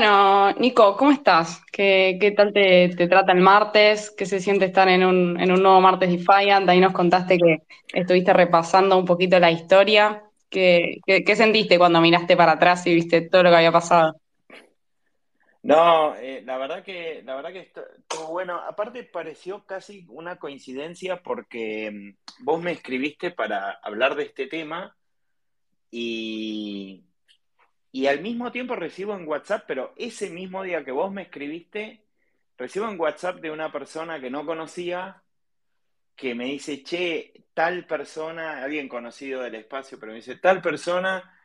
Bueno, Nico, ¿cómo estás? ¿Qué, qué tal te, te trata el martes? ¿Qué se siente estar en un, en un nuevo martes Defiant? Ahí nos contaste que estuviste repasando un poquito la historia. ¿Qué, qué, sentiste cuando miraste para atrás y viste todo lo que había pasado? No, eh, la verdad que, la verdad que esto- bueno. Aparte pareció casi una coincidencia porque mm, vos me escribiste para hablar de este tema y, y al mismo tiempo recibo en WhatsApp, pero ese mismo día que vos me escribiste, recibo en WhatsApp de una persona que no conocía que me dice, che, tal persona, alguien conocido del espacio, pero me dice, tal persona,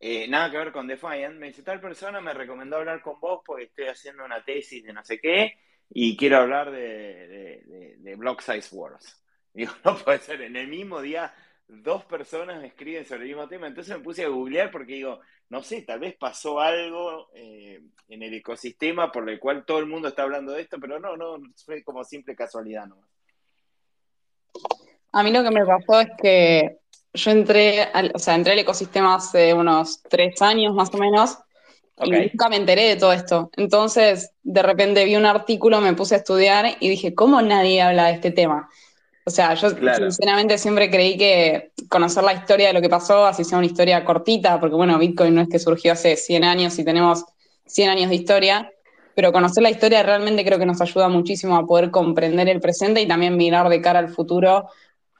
eh, nada que ver con Defiant, me dice, tal persona me recomendó hablar con vos porque estoy haciendo una tesis de no sé qué y quiero hablar de, de, de- Block Size Wars. Digo, no puede ser, en el mismo día dos personas me escriben sobre el mismo tema, entonces me puse a googlear porque digo, no sé, tal vez pasó algo eh, en el ecosistema por el cual todo el mundo está hablando de esto, pero no, no, fue como simple casualidad nomás. A mí lo que me pasó es que yo entré al, o sea, entré al ecosistema hace unos tres años más o menos y nunca me enteré de todo esto. Entonces, de repente vi un artículo, me puse a estudiar y dije, ¿cómo nadie habla de este tema? O sea, yo claro, sinceramente siempre creí que conocer la historia de lo que pasó, así sea una historia cortita, porque bueno, Bitcoin no es que surgió hace 100 años y tenemos 100 años de historia, pero conocer la historia realmente creo que nos ayuda muchísimo a poder comprender el presente y también mirar de cara al futuro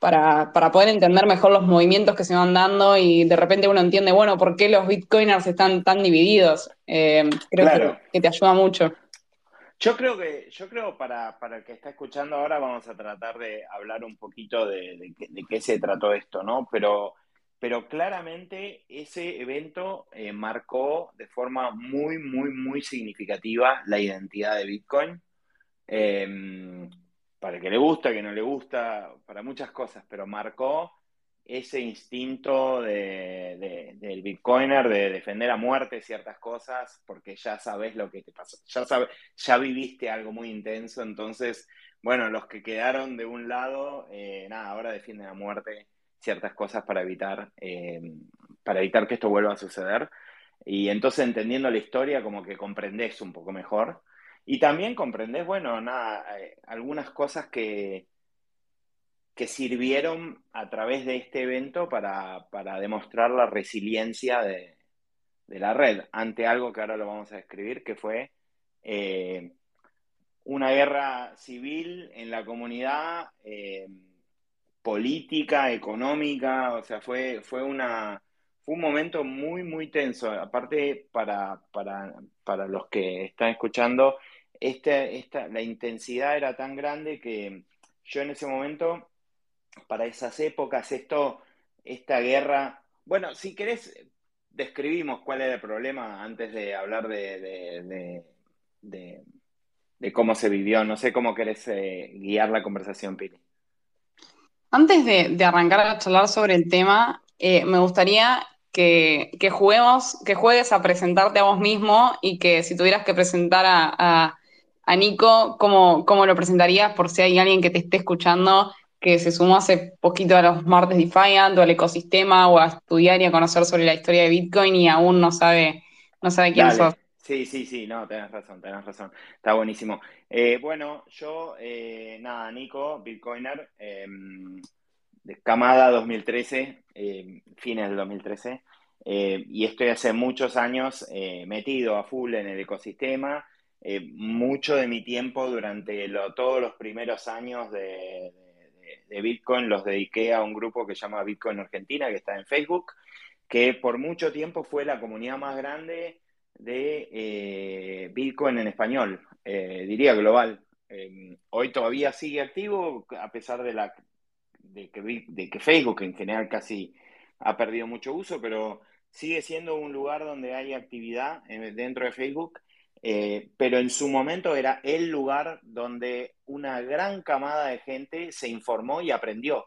para, para poder entender mejor los movimientos que se van dando y de repente uno entiende, bueno, por qué los Bitcoiners están tan divididos. Eh, creo que te ayuda mucho. Yo creo que, yo creo para, para el que está escuchando ahora vamos a tratar de hablar un poquito de, qué se trató esto, ¿no? Pero, pero claramente ese evento eh, marcó de forma muy, muy, muy significativa la identidad de Bitcoin. Eh, para el que le gusta, que no le gusta, para muchas cosas, pero marcó ese instinto de, de- del Bitcoiner de defender a muerte ciertas cosas, porque ya sabes lo que te pasó, ya sabes, ya viviste algo muy intenso, entonces, bueno, los que quedaron de un lado, eh, nada, ahora defienden a muerte ciertas cosas para evitar, eh, para evitar que esto vuelva a suceder. Y entonces entendiendo la historia, como que comprendés un poco mejor. Y también comprendés, bueno, nada, eh, algunas cosas que, que sirvieron a través de este evento para, para demostrar la resiliencia de, de la red ante algo que ahora lo vamos a describir, que fue eh, una guerra civil en la comunidad, eh, política, económica, o sea, fue, fue una, fue un momento muy, muy tenso. Aparte, para, para, para los que están escuchando, esta, esta, la intensidad era tan grande que yo en ese momento, para esas épocas, esto, esta guerra, bueno, si querés, describimos cuál era el problema antes de hablar de, de, de, cómo se vivió. No sé cómo querés eh, guiar la conversación, Pili. Antes de, de arrancar a charlar sobre el tema, eh, me gustaría que, que juguemos, que juegues a presentarte a vos mismo y que si tuvieras que presentar a, a- a Nico, ¿cómo, cómo lo presentarías por si hay alguien que te esté escuchando que se sumó hace poquito a los martes Defiant o al ecosistema o a estudiar y a conocer sobre la historia de Bitcoin y aún no sabe, no sabe quién sos? Dale. Sí, sí, sí, no, tenés razón, tenés razón. Está buenísimo. Eh, bueno, yo, eh, nada, Nico, Bitcoiner, eh, de Camada 2013, eh, fines del 2013, eh, y estoy hace muchos años eh, metido a full en el ecosistema. Mucho de mi tiempo durante lo- todos los primeros años de, de- Bitcoin los dediqué a un grupo que se llama Bitcoin Argentina, que está en Facebook, que por mucho tiempo fue la comunidad más grande de eh, Bitcoin en español, eh, diría global. Eh, hoy todavía sigue activo, a pesar de la de que, de que Facebook en general casi ha perdido mucho uso, pero sigue siendo un lugar donde hay actividad dentro de Facebook, eh, pero en su momento era el lugar donde una gran camada de gente se informó y aprendió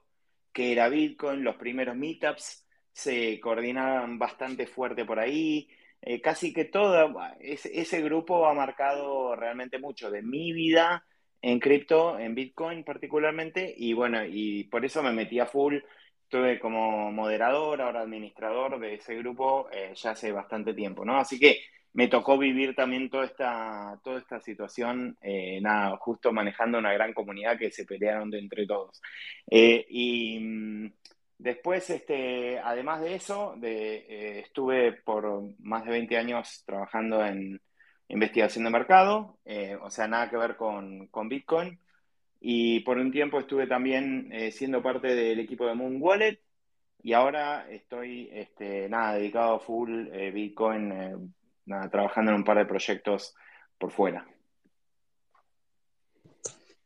que era Bitcoin, los primeros meetups se coordinaban bastante fuerte por ahí, eh, casi que todo ese, grupo ha marcado realmente mucho de mi vida en cripto, en Bitcoin particularmente, y bueno, y por eso me metí a full. Estuve como moderador, ahora administrador de ese grupo eh, ya hace bastante tiempo, ¿no? Así que me tocó vivir también toda esta, toda esta situación, eh, nada, justo manejando una gran comunidad que se pelearon de entre todos. Eh, y mm, después, este, además de eso, eh, estuve por más de 20 años trabajando en investigación de mercado, o sea, nada que ver con, con, Bitcoin. Y por un tiempo estuve también siendo parte del equipo de Moon Wallet, y ahora estoy, este, nada, dedicado a full Bitcoin, trabajando en un par de proyectos por fuera.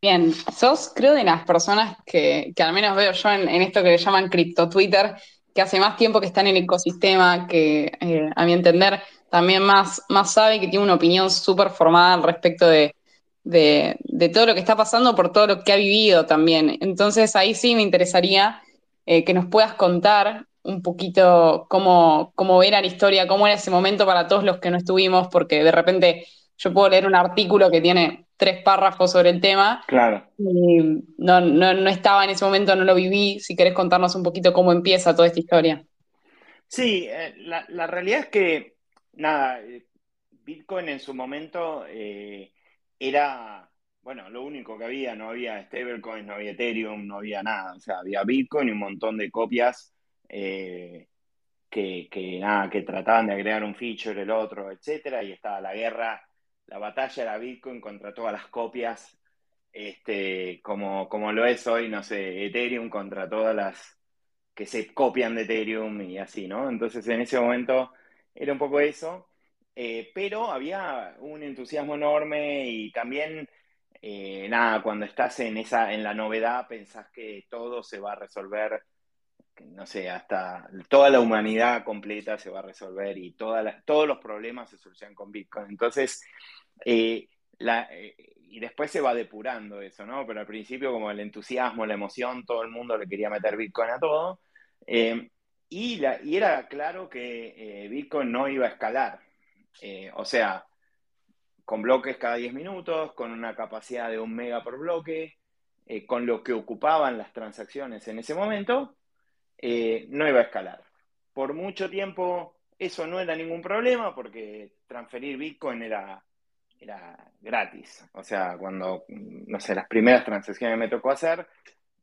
Bien, sos creo de las personas que, al menos veo yo en, esto que le llaman cripto Twitter, que hace más tiempo que está en el ecosistema, que eh, a mi entender también más, más sabe, que tiene una opinión súper formada al respecto de, de, todo lo que está pasando por todo lo que ha vivido también. Entonces ahí sí me interesaría eh, que nos puedas contar un poquito cómo, cómo era la historia, cómo era ese momento para todos los que no estuvimos, porque de repente yo puedo leer un artículo que tiene tres párrafos sobre el tema. Claro. Y no, no, estaba en ese momento, no lo viví. Si querés contarnos un poquito cómo empieza toda esta historia. Sí, eh, la, realidad es que, nada, eh, Bitcoin en su momento eh, era, bueno, lo único que había, no había stablecoins, no había Ethereum, no había nada. O sea, había Bitcoin y un montón de copias eh, que, nada, que trataban de agregar un feature, el otro, etcétera, y estaba la guerra, la batalla era Bitcoin contra todas las copias, este, como, como lo es hoy, no sé, Ethereum contra todas las que se copian de Ethereum y así, ¿no? Entonces en ese momento era un poco eso, eh, pero había un entusiasmo enorme y también, eh, nada, cuando estás en, esa, en la novedad pensás que todo se va a resolver no sé, hasta toda la humanidad completa se va a resolver y todos los problemas se solucionan con Bitcoin. Entonces, eh, eh, y después se va depurando eso, ¿no? Pero al principio como el entusiasmo, la emoción, todo el mundo le quería meter Bitcoin a todo. Eh, y, y, era claro que Bitcoin no iba a escalar. o sea, con bloques cada 10 minutos, con una capacidad de un mega por bloque, con lo que ocupaban las transacciones en ese momento, eh, no iba a escalar. Por mucho tiempo eso no era ningún problema porque transferir Bitcoin era, era gratis. O sea, cuando, no sé, las primeras transacciones me tocó hacer,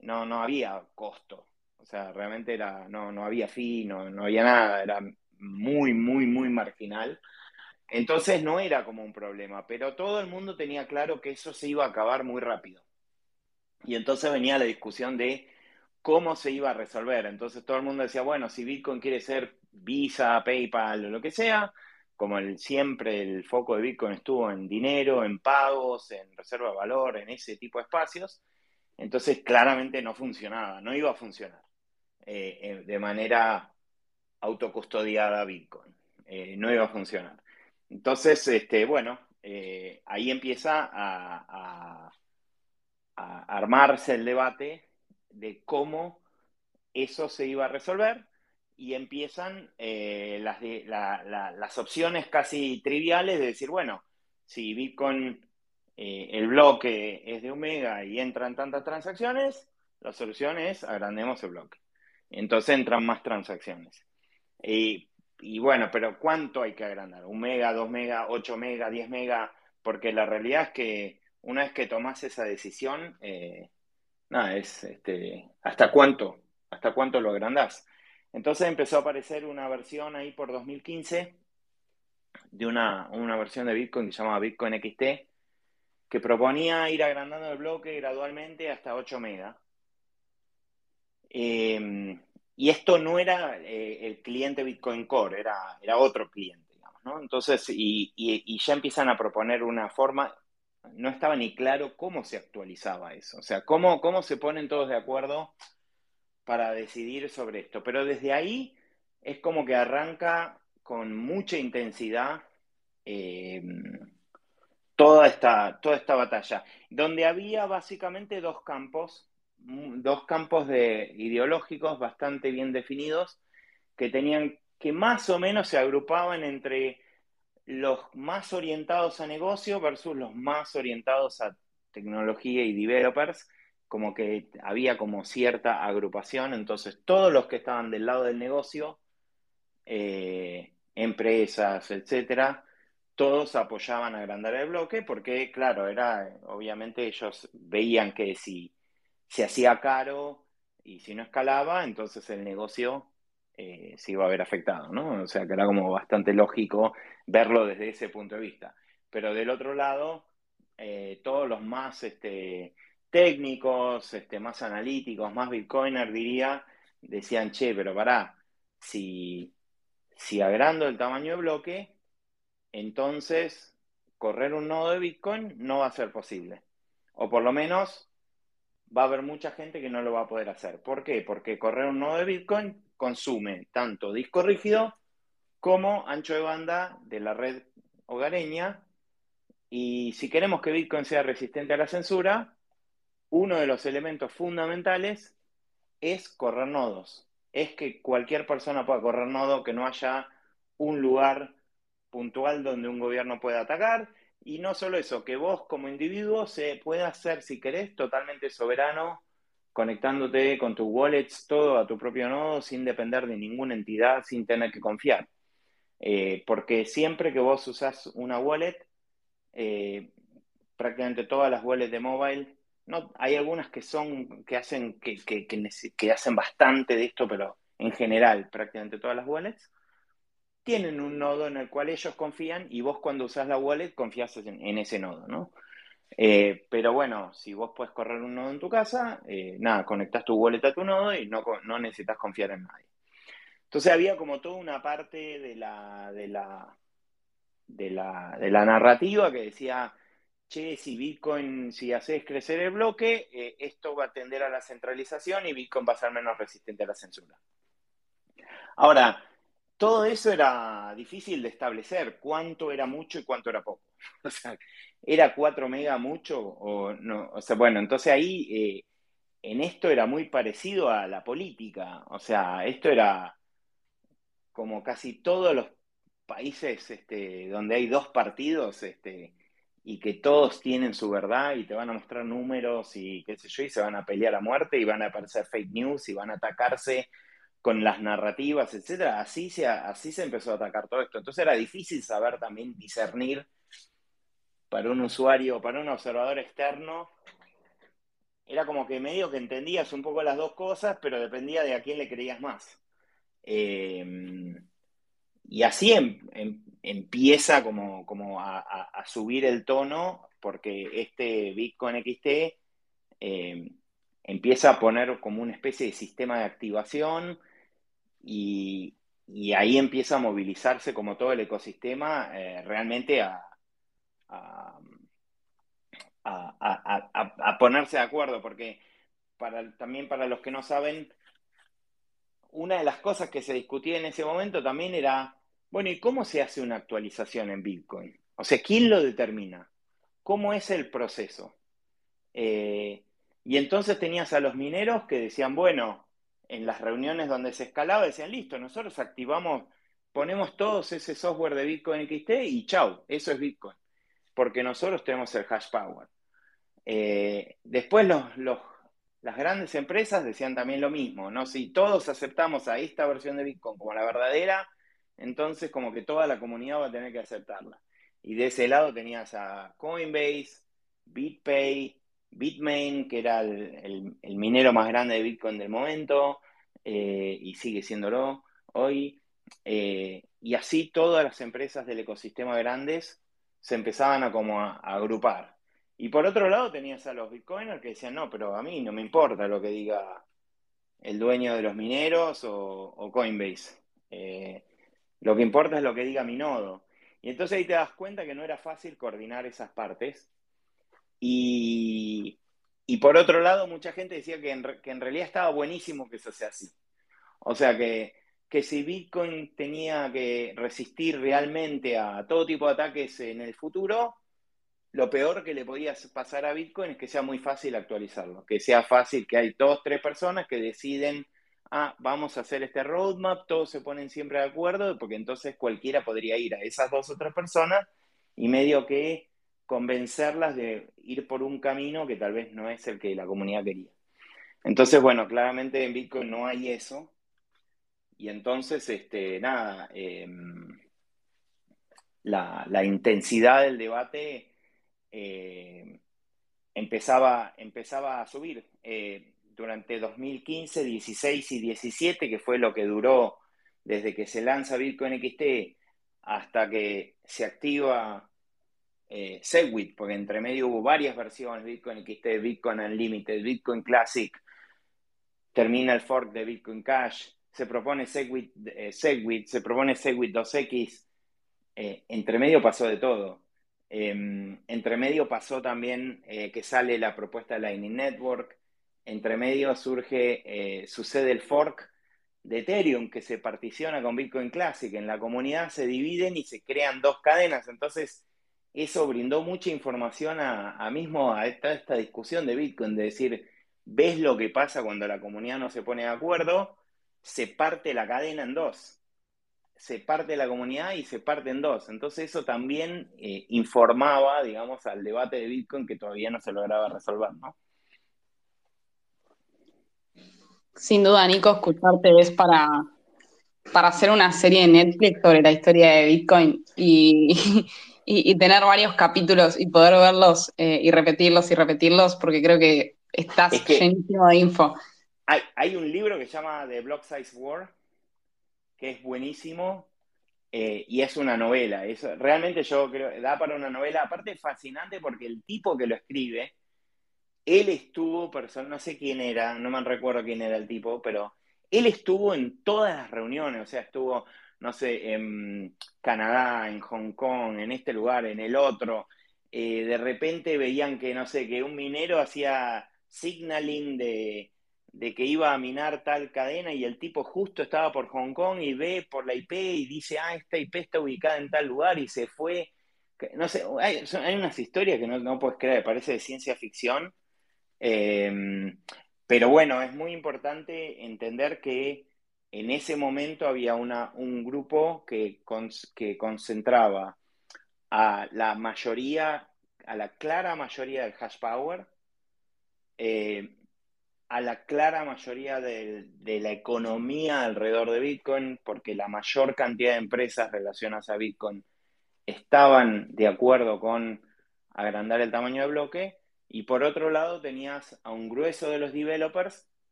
no, no había costo. O sea, realmente era, no, no había fee, no, no había nada, era muy, muy, muy marginal. Entonces no era como un problema, pero todo el mundo tenía claro que eso se iba a acabar muy rápido. Y entonces venía la discusión de cómo se iba a resolver. Entonces todo el mundo decía, bueno, si Bitcoin quiere ser Visa, PayPal o lo que sea, como el, siempre el foco de Bitcoin estuvo en dinero, en pagos, en reserva de valor, en ese tipo de espacios, entonces claramente no funcionaba, no iba a funcionar eh, eh, de manera autocustodiada Bitcoin, eh, no iba a funcionar. Entonces, este, bueno, ahí empieza a armarse el debate de cómo eso se iba a resolver y empiezan eh, las, las, opciones casi triviales de decir, bueno, si Bitcoin, eh, el bloque es de Omega y entran tantas transacciones, la solución es agrandemos el bloque. Entonces entran más transacciones. Y, bueno, pero ¿cuánto hay que agrandar? ¿Un mega, dos mega, ocho mega, diez mega? Porque la realidad es que una vez que tomas esa decisión, eh, nada, es este, hasta cuánto, hasta cuánto lo agrandás. Entonces empezó a aparecer una versión ahí por 2015 de una, versión de Bitcoin que se llama Bitcoin XT, que proponía ir agrandando el bloque gradualmente hasta 8 megas. Em, y esto no era eh, el cliente Bitcoin Core, era, era otro cliente, digamos, ¿no? Entonces, y, ya empiezan a proponer una forma, no estaba ni claro cómo se actualizaba eso, o sea, cómo, cómo se ponen todos de acuerdo para decidir sobre esto. Pero desde ahí es como que arranca con mucha intensidad eh, toda, esta, toda esta batalla, donde había básicamente dos campos, dos campos de ideológicos bastante bien definidos, que tenían que más o menos se agrupaban entre los más orientados a negocio versus los más orientados a tecnología y developers, como que había como cierta agrupación, entonces todos los que estaban del lado del negocio, eh, empresas, etcétera, todos apoyaban agrandar el bloque porque, claro, era, obviamente ellos veían que si se hacía caro y si no escalaba, entonces el negocio eh, se iba a ver afectado, ¿no? O sea que era como bastante lógico verlo desde ese punto de vista. Pero del otro lado, eh, todos los más este, técnicos, este, más analíticos, más bitcoiners, diría, decían, che, pero pará, si, si agrando el tamaño de bloque, entonces correr un nodo de Bitcoin no va a ser posible. O por lo menos va a haber mucha gente que no lo va a poder hacer. ¿Por qué? Porque correr un nodo de Bitcoin consume tanto disco rígido como ancho de banda de la red hogareña. Y si queremos que Bitcoin sea resistente a la censura, uno de los elementos fundamentales es correr nodos. Es que cualquier persona pueda correr nodo, que no haya un lugar puntual donde un gobierno pueda atacar. Y no solo eso, que vos como individuo se pueda hacer, si querés, totalmente soberano, conectándote con tus wallets, todo a tu propio nodo, sin depender de ninguna entidad, sin tener que confiar. Eh, porque siempre que vos usás una wallet, eh, prácticamente todas las wallets de mobile, no, hay algunas que son, que hacen, que, que, hacen bastante de esto, pero en general, prácticamente todas las wallets, tienen un nodo en el cual ellos confían y vos cuando usás la wallet confías en, ese nodo, ¿no? Eh, pero bueno, si vos puedes correr un nodo en tu casa, nada, conectas tu wallet a tu nodo y no, no necesitas confiar en nadie. Entonces había como toda una parte de la, de la, de la, narrativa que decía, che, si Bitcoin, si haces crecer el bloque, eh, esto va a tender a la centralización y Bitcoin va a ser menos resistente a la censura. Ahora, todo eso era difícil de establecer, cuánto era mucho y cuánto era poco. O sea, ¿era 4 mega mucho o no? O sea, bueno, entonces ahí eh, en esto era muy parecido a la política. O sea, esto era como casi todos los países este, donde hay dos partidos este, y que todos tienen su verdad y te van a mostrar números y qué sé yo, y se van a pelear a muerte y van a aparecer fake news y van a atacarse con las narrativas, etcétera. Así se, así se empezó a atacar todo esto. Entonces era difícil saber también discernir para un usuario, para un observador externo. Era como que medio que entendías un poco las dos cosas, pero dependía de a quién le creías más. Em, y así em, em, empieza como, como a, subir el tono, porque este Bitcoin XT empieza a poner como una especie de sistema de activación y, ahí empieza a movilizarse como todo el ecosistema eh, realmente a, a, ponerse de acuerdo, porque para, también para los que no saben, una de las cosas que se discutía en ese momento también era, bueno, ¿y cómo se hace una actualización en Bitcoin? O sea, ¿quién lo determina? ¿Cómo es el proceso? Eh, y entonces tenías a los mineros que decían, bueno, en las reuniones donde se escalaba, decían, listo, nosotros activamos, ponemos todos ese software de Bitcoin XT y chau, eso es Bitcoin, porque nosotros tenemos el hash power. Eh, después los, los las grandes empresas decían también lo mismo, ¿no? Si todos aceptamos a esta versión de Bitcoin como la verdadera, entonces como que toda la comunidad va a tener que aceptarla. Y de ese lado tenías a Coinbase, BitPay, Bitmain, que era el, minero más grande de Bitcoin del momento, eh, y sigue siéndolo hoy. Eh, y así todas las empresas del ecosistema grandes se empezaban a como a agrupar. Y por otro lado tenías a los bitcoiners que decían, no, pero a mí no me importa lo que diga el dueño de los mineros o, Coinbase. Eh, lo que importa es lo que diga mi nodo. Y entonces ahí te das cuenta que no era fácil coordinar esas partes. Y, por otro lado, mucha gente decía que en, que en, realidad estaba buenísimo que eso sea así. O sea que, que si Bitcoin tenía que resistir realmente a todo tipo de ataques en el futuro, lo peor que le podía pasar a Bitcoin es que sea muy fácil actualizarlo, que sea fácil, que hay dos, tres personas que deciden, ah, vamos a hacer este roadmap, todos se ponen siempre de acuerdo, porque entonces cualquiera podría ir a esas dos o tres personas y medio que convencerlas de ir por un camino que tal vez no es el que la comunidad quería. Entonces, bueno, claramente en Bitcoin no hay eso. Y entonces, este, nada, em, la, intensidad del debate eh, empezaba, empezaba a subir. Eh, durante 2015, 16 y 17, que fue lo que duró desde que se lanza Bitcoin XT hasta que se activa eh, Segwit, porque entre medio hubo varias versiones, Bitcoin XT, Bitcoin Unlimited, Bitcoin Classic, termina el fork de Bitcoin Cash, se propone Segwit, Segwit se propone Segwit 2X, eh, entre medio pasó de todo. Em, entre medio pasó también eh, que sale la propuesta de Lightning Network, entre medio surge, sucede el fork de Ethereum que se particiona con Bitcoin Classic, en la comunidad se dividen y se crean dos cadenas, entonces eso brindó mucha información a, mismo a esta, esta, discusión de Bitcoin, de decir, ves lo que pasa cuando la comunidad no se pone de acuerdo, se parte la cadena en dos, se parte la comunidad y se parte en dos. Entonces eso también eh, informaba, digamos, al debate de Bitcoin que todavía no se lograba resolver, ¿no? Sin duda, Nico, escucharte es para, para hacer una serie de Netflix sobre la historia de Bitcoin y, y, tener varios capítulos y poder verlos eh, y repetirlos y repetirlos, porque creo que estás llenísimo de info. Hay, hay, un libro que se llama The Block Size War, que es buenísimo eh, y es una novela. Eso, realmente yo creo, da para una novela, aparte fascinante porque el tipo que lo escribe, él estuvo, no sé quién era, no me recuerdo quién era el tipo, pero él estuvo en todas las reuniones, o sea, estuvo no sé, en Canadá, en Hong Kong, en este lugar, en el otro, eh, de repente veían que, no sé, que un minero hacía signaling de, que iba a minar tal cadena y el tipo justo estaba por Hong Kong y ve por la IP y dice, ah, esta IP está ubicada en tal lugar y se fue. No sé, hay, unas historias que no, no, puedes creer, parece de ciencia ficción. Em, pero bueno, es muy importante entender que en ese momento había una, un grupo que, que concentraba a la mayoría, a la clara mayoría del hash power, eh, a la clara mayoría de, la economía alrededor de Bitcoin, porque la mayor cantidad de empresas relacionadas a Bitcoin estaban de acuerdo con agrandar el tamaño de bloque, y por otro lado tenías a un grueso de los developers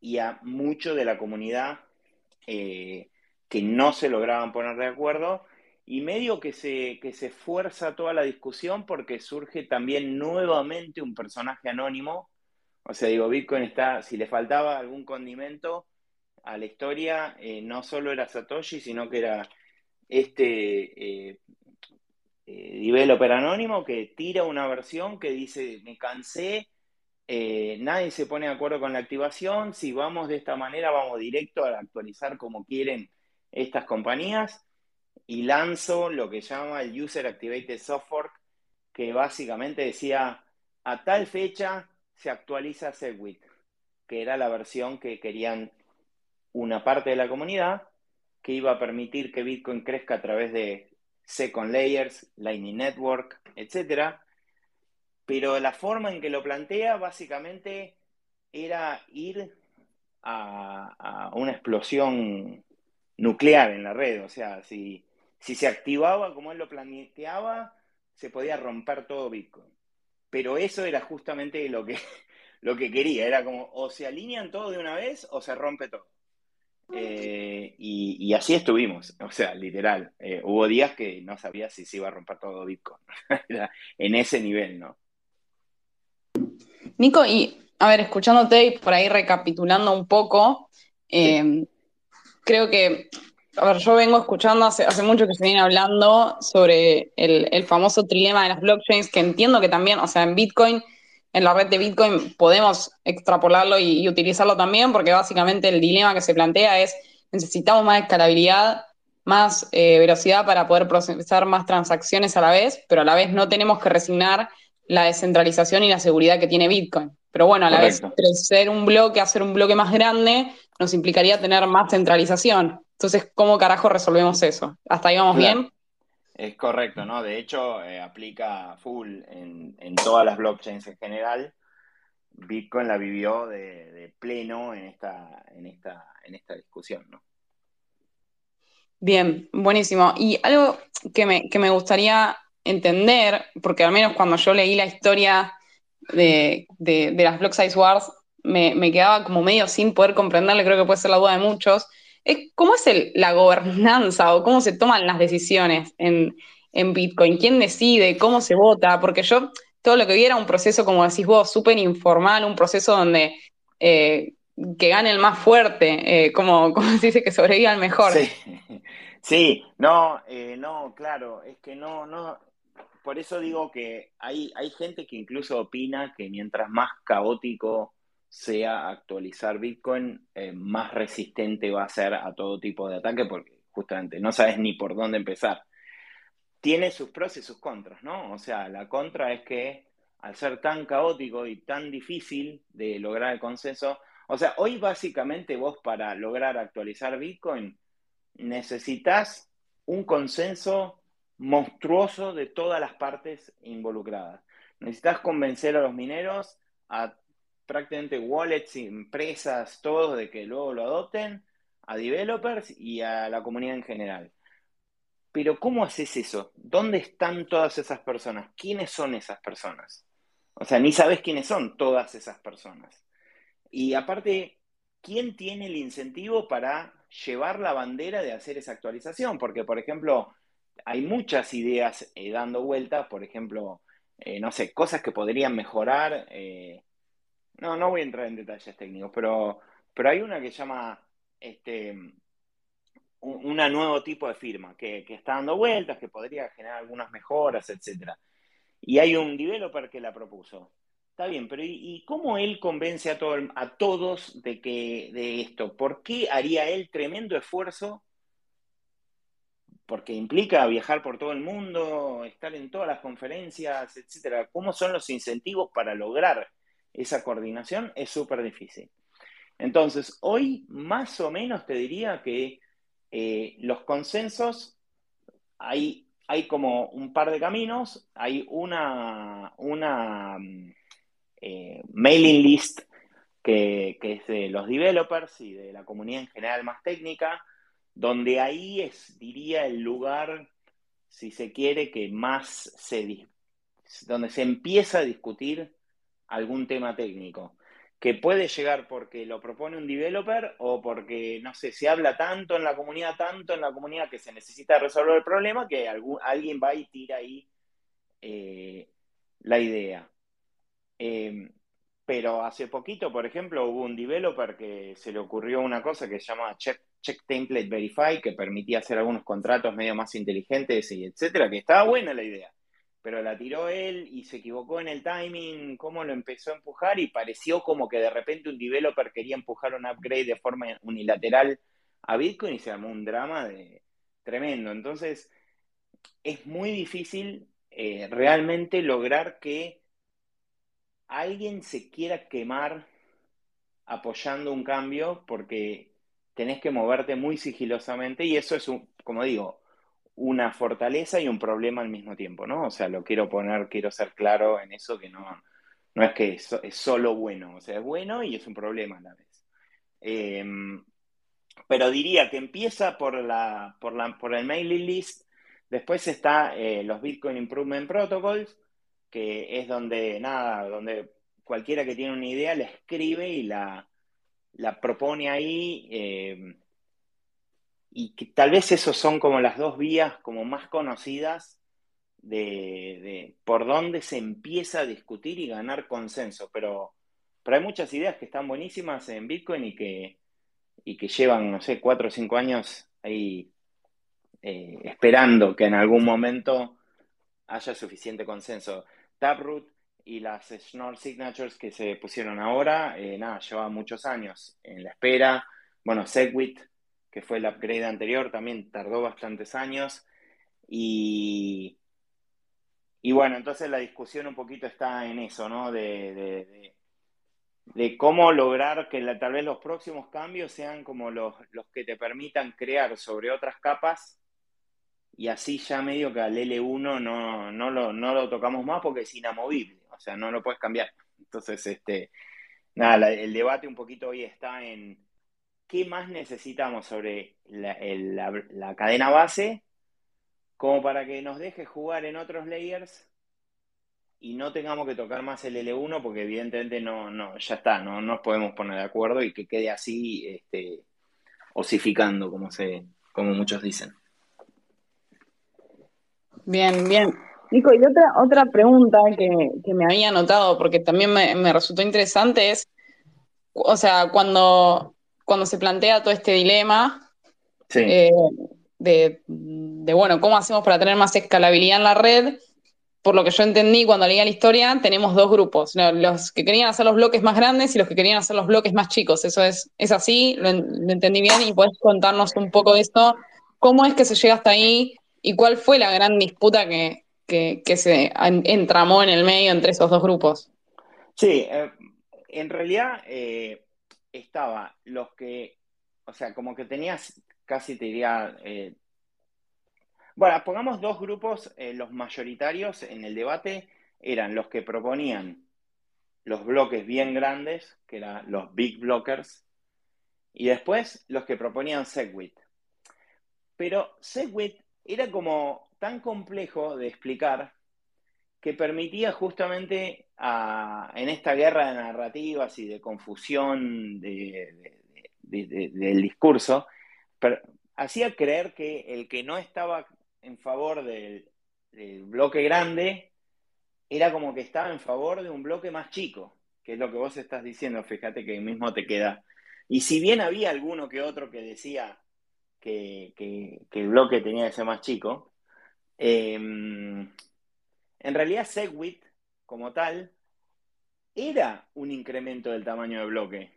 y a mucho de la comunidad eh, que no se lograban poner de acuerdo y medio que se, que se fuerza toda la discusión porque surge también nuevamente un personaje anónimo. O sea, digo, Bitcoin está, si le faltaba algún condimento a la historia, eh, no solo era Satoshi, sino que era este eh, developer anónimo que tira una versión que dice, me cansé eh, nadie se pone de acuerdo con la activación, si vamos de esta manera, vamos directo a actualizar como quieren estas compañías y lanzo lo que llama el User Activated Software, que básicamente decía, a tal fecha se actualiza Segwit, que era la versión que querían una parte de la comunidad, que iba a permitir que Bitcoin crezca a través de Second Layers, Lightning Network, etcétera, pero la forma en que lo plantea básicamente era ir a, una explosión nuclear en la red. O sea, si, si se activaba como él lo planteaba, se podía romper todo Bitcoin. Pero eso era justamente lo que, lo que quería. Era como o se alinean todo de una vez o se rompe todo. Eh, y, así estuvimos, o sea, literal. Eh, hubo días que no sabía si se iba a romper todo Bitcoin. en ese nivel, ¿no? Nico, y a ver, escuchándote y por ahí recapitulando un poco, eh, creo que, a ver, yo vengo escuchando hace, hace mucho que se viene hablando sobre el, famoso trilema de las blockchains, que entiendo que también, o sea, en Bitcoin, en la red de Bitcoin podemos extrapolarlo y, utilizarlo también, porque básicamente el dilema que se plantea es, necesitamos más escalabilidad, más eh, velocidad para poder procesar más transacciones a la vez, pero a la vez no tenemos que resignar la descentralización y la seguridad que tiene Bitcoin. Pero bueno, a la vez crecer un bloque, hacer un bloque más grande, nos implicaría tener más centralización. Entonces, ¿cómo carajo resolvemos eso? ¿Hasta ahí vamos bien? Es correcto, ¿no? De hecho, eh, aplica full en, todas las blockchains en general. Bitcoin la vivió de, pleno en esta, en, esta, en esta discusión, ¿no? Bien, buenísimo. Y algo que me, que me gustaría entender, porque al menos cuando yo leí la historia de, de, de las Block Size Wars, me, me, quedaba como medio sin poder comprenderle, creo que puede ser la duda de muchos, cómo es el, la gobernanza o cómo se toman las decisiones en, en Bitcoin, quién decide, cómo se vota, porque yo todo lo que vi era un proceso, como decís vos, súper informal, un proceso donde eh, que gane el más fuerte, eh, como, como se dice que sobreviva el mejor. Sí, sí no, eh, no, claro, es que no, no, por eso digo que hay, hay gente que incluso opina que mientras más caótico sea actualizar Bitcoin, eh, más resistente va a ser a todo tipo de ataque, porque justamente no sabes ni por dónde empezar. Tiene sus pros y sus contras, ¿no? O sea, la contra es que al ser tan caótico y tan difícil de lograr el consenso, o sea, hoy básicamente vos para lograr actualizar Bitcoin necesitas un consenso monstruoso de todas las partes involucradas. Necesitas convencer a los mineros, a prácticamente wallets, empresas, todos de que luego lo adopten, a developers y a la comunidad en general. Pero ¿cómo haces eso? ¿Dónde están todas esas personas? ¿Quiénes son esas personas? O sea, ni sabes quiénes son todas esas personas. Y aparte, ¿quién tiene el incentivo para llevar la bandera de hacer esa actualización? Porque, por ejemplo, hay muchas ideas eh, dando vueltas, por ejemplo, eh, no sé, cosas que podrían mejorar. Eh, no, no voy a entrar en detalles técnicos, pero, pero hay una que llama este, un nuevo tipo de firma que, que, está dando vueltas, que podría generar algunas mejoras, etc. Y hay un developer que la propuso. Está bien, pero ¿y, cómo él convence a, todo, a todos de, que, de esto? ¿Por qué haría él tremendo esfuerzo? Porque implica viajar por todo el mundo, estar en todas las conferencias, etcétera. ¿Cómo son los incentivos para lograr esa coordinación? Es súper difícil. Entonces, hoy más o menos te diría que eh, los consensos hay, hay como un par de caminos, hay una, una mm, eh, mailing list que, es de los developers y de la comunidad en general más técnica, donde ahí es, diría, el lugar, si se quiere, que más se, donde se empieza a discutir algún tema técnico, que puede llegar porque lo propone un developer o porque, no sé, se habla tanto en la comunidad, tanto en la comunidad que se necesita resolver el problema que alguien va y tira ahí eh, la idea. Em, pero hace poquito, por ejemplo, hubo un developer que se le ocurrió una cosa que se llama Check, Check Template Verify, que permitía hacer algunos contratos medio más inteligentes y etcétera, que estaba buena la idea. Pero la tiró él y se equivocó en el timing, cómo lo empezó a empujar y pareció como que de repente un developer quería empujar un upgrade de forma unilateral a Bitcoin y se armó un drama de, tremendo. Entonces, es muy difícil eh, realmente lograr que alguien se quiera quemar apoyando un cambio porque tenés que moverte muy sigilosamente y eso es, un, como digo, una fortaleza y un problema al mismo tiempo, ¿no? O sea, lo quiero poner, quiero ser claro en eso que no, no es que es, es solo bueno, o sea, es bueno y es un problema a la vez. Em, pero diría que empieza por, la, por, la, por el mailing list, después está eh, los Bitcoin Improvement Protocols, que es donde, nada, donde cualquiera que tiene una idea la escribe y la, la propone ahí. Eh, y que tal vez esos son como las dos vías como más conocidas de, por dónde se empieza a discutir y ganar consenso. Pero, pero hay muchas ideas que están buenísimas en Bitcoin y que, y que llevan, no sé, cuatro o cinco años ahí eh, esperando que en algún momento haya suficiente consenso. Taproot y las Schnorr Signatures que se pusieron ahora, eh, nada, lleva muchos años en la espera. Bueno, Segwit, que fue el upgrade anterior, también tardó bastantes años. Y, y bueno, entonces la discusión un poquito está en eso, ¿no? De, de, cómo lograr que tal vez los próximos cambios sean como los, los que te permitan crear sobre otras capas y así ya medio que al L1 no, no, lo, no lo tocamos más porque es inamovible, o sea, no lo puedes cambiar. Entonces, este, nada, el debate un poquito hoy está en qué más necesitamos sobre la, cadena base como para que nos deje jugar en otros layers y no tengamos que tocar más el L1 porque evidentemente no, no, ya está, no nos podemos poner de acuerdo y que quede así este, osificando, como, se, como muchos dicen. Bien, bien. Nico, y otra, otra pregunta que, me había notado, porque también me, resultó interesante, es, o sea, cuando, cuando se plantea todo este dilema eh, de, de, bueno, ¿cómo hacemos para tener más escalabilidad en la red? por lo que yo entendí cuando leía la historia, tenemos dos grupos, los que querían hacer los bloques más grandes y los que querían hacer los bloques más chicos. Eso es, es así, lo, entendí bien y puedes contarnos un poco de esto. ¿Cómo es que se llega hasta ahí y cuál fue la gran disputa que, se entramó en el medio entre esos dos grupos? Sí, eh, en realidad eh, estaba los que, o sea, como que tenías, casi te diría, eh, bueno, pongamos dos grupos, eh, los mayoritarios en el debate eran los que proponían los bloques bien grandes, que eran los big blockers, y después los que proponían Segwit. Pero Segwit era como tan complejo de explicar que permitía justamente en esta guerra de narrativas y de confusión del discurso, hacía creer que el que no estaba en favor del, bloque grande era como que estaba en favor de un bloque más chico, que es lo que vos estás diciendo, fíjate que mismo te queda. Y si bien había alguno que otro que decía que, el bloque tenía que ser más chico, em, en realidad Segwit, como tal, era un incremento del tamaño de bloque.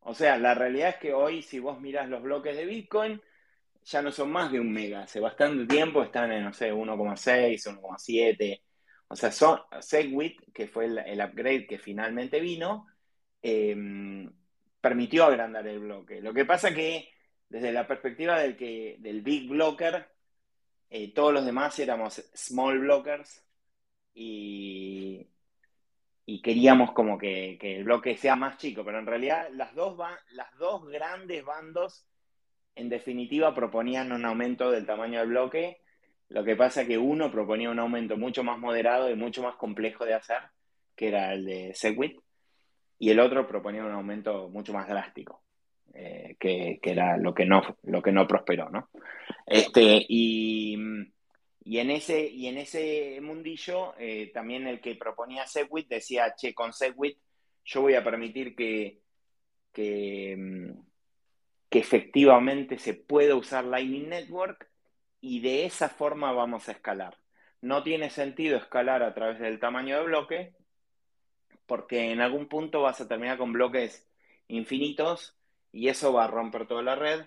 O sea, la realidad es que hoy, si vos miras los bloques de Bitcoin, ya no son más de un mega. Hace bastante tiempo están en, no sé, 1,6, 1,7. O sea, son, Segwit, que fue el, upgrade que finalmente vino, em, permitió agrandar el bloque. Lo que pasa que, desde la perspectiva del, que, del big blocker, eh, todos los demás éramos small blockers y, y queríamos como que, que, el bloque sea más chico, pero en realidad las dos, las dos grandes bandos en definitiva proponían un aumento del tamaño del bloque. Lo que pasa que uno proponía un aumento mucho más moderado y mucho más complejo de hacer, que era el de Segwit, y el otro proponía un aumento mucho más drástico, eh, que, era lo que no, lo que no prosperó, ¿no? Este, y, en ese, y en ese mundillo, eh, también el que proponía Segwit decía, che, con Segwit yo voy a permitir que, mm, que efectivamente se puede usar Lightning Network y de esa forma vamos a escalar. No tiene sentido escalar a través del tamaño de bloque porque en algún punto vas a terminar con bloques infinitos y eso va a romper toda la red.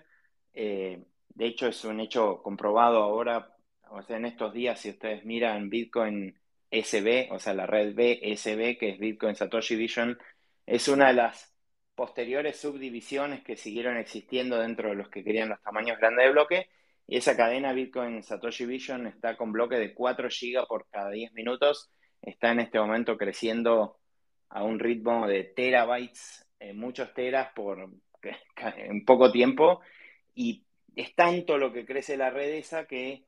Eh, de hecho, es un hecho comprobado ahora, o sea, en estos días, si ustedes miran Bitcoin SB, o sea, la red BSB, que es Bitcoin Satoshi Vision, es una de las posteriores subdivisiones que siguieron existiendo dentro de los que querían los tamaños grandes de bloque. Y esa cadena Bitcoin Satoshi Vision está con bloque de 4 GB por cada 10 minutos. Está en este momento creciendo a un ritmo de terabytes, eh, muchos teras por en poco tiempo. Y es tanto lo que crece la red esa que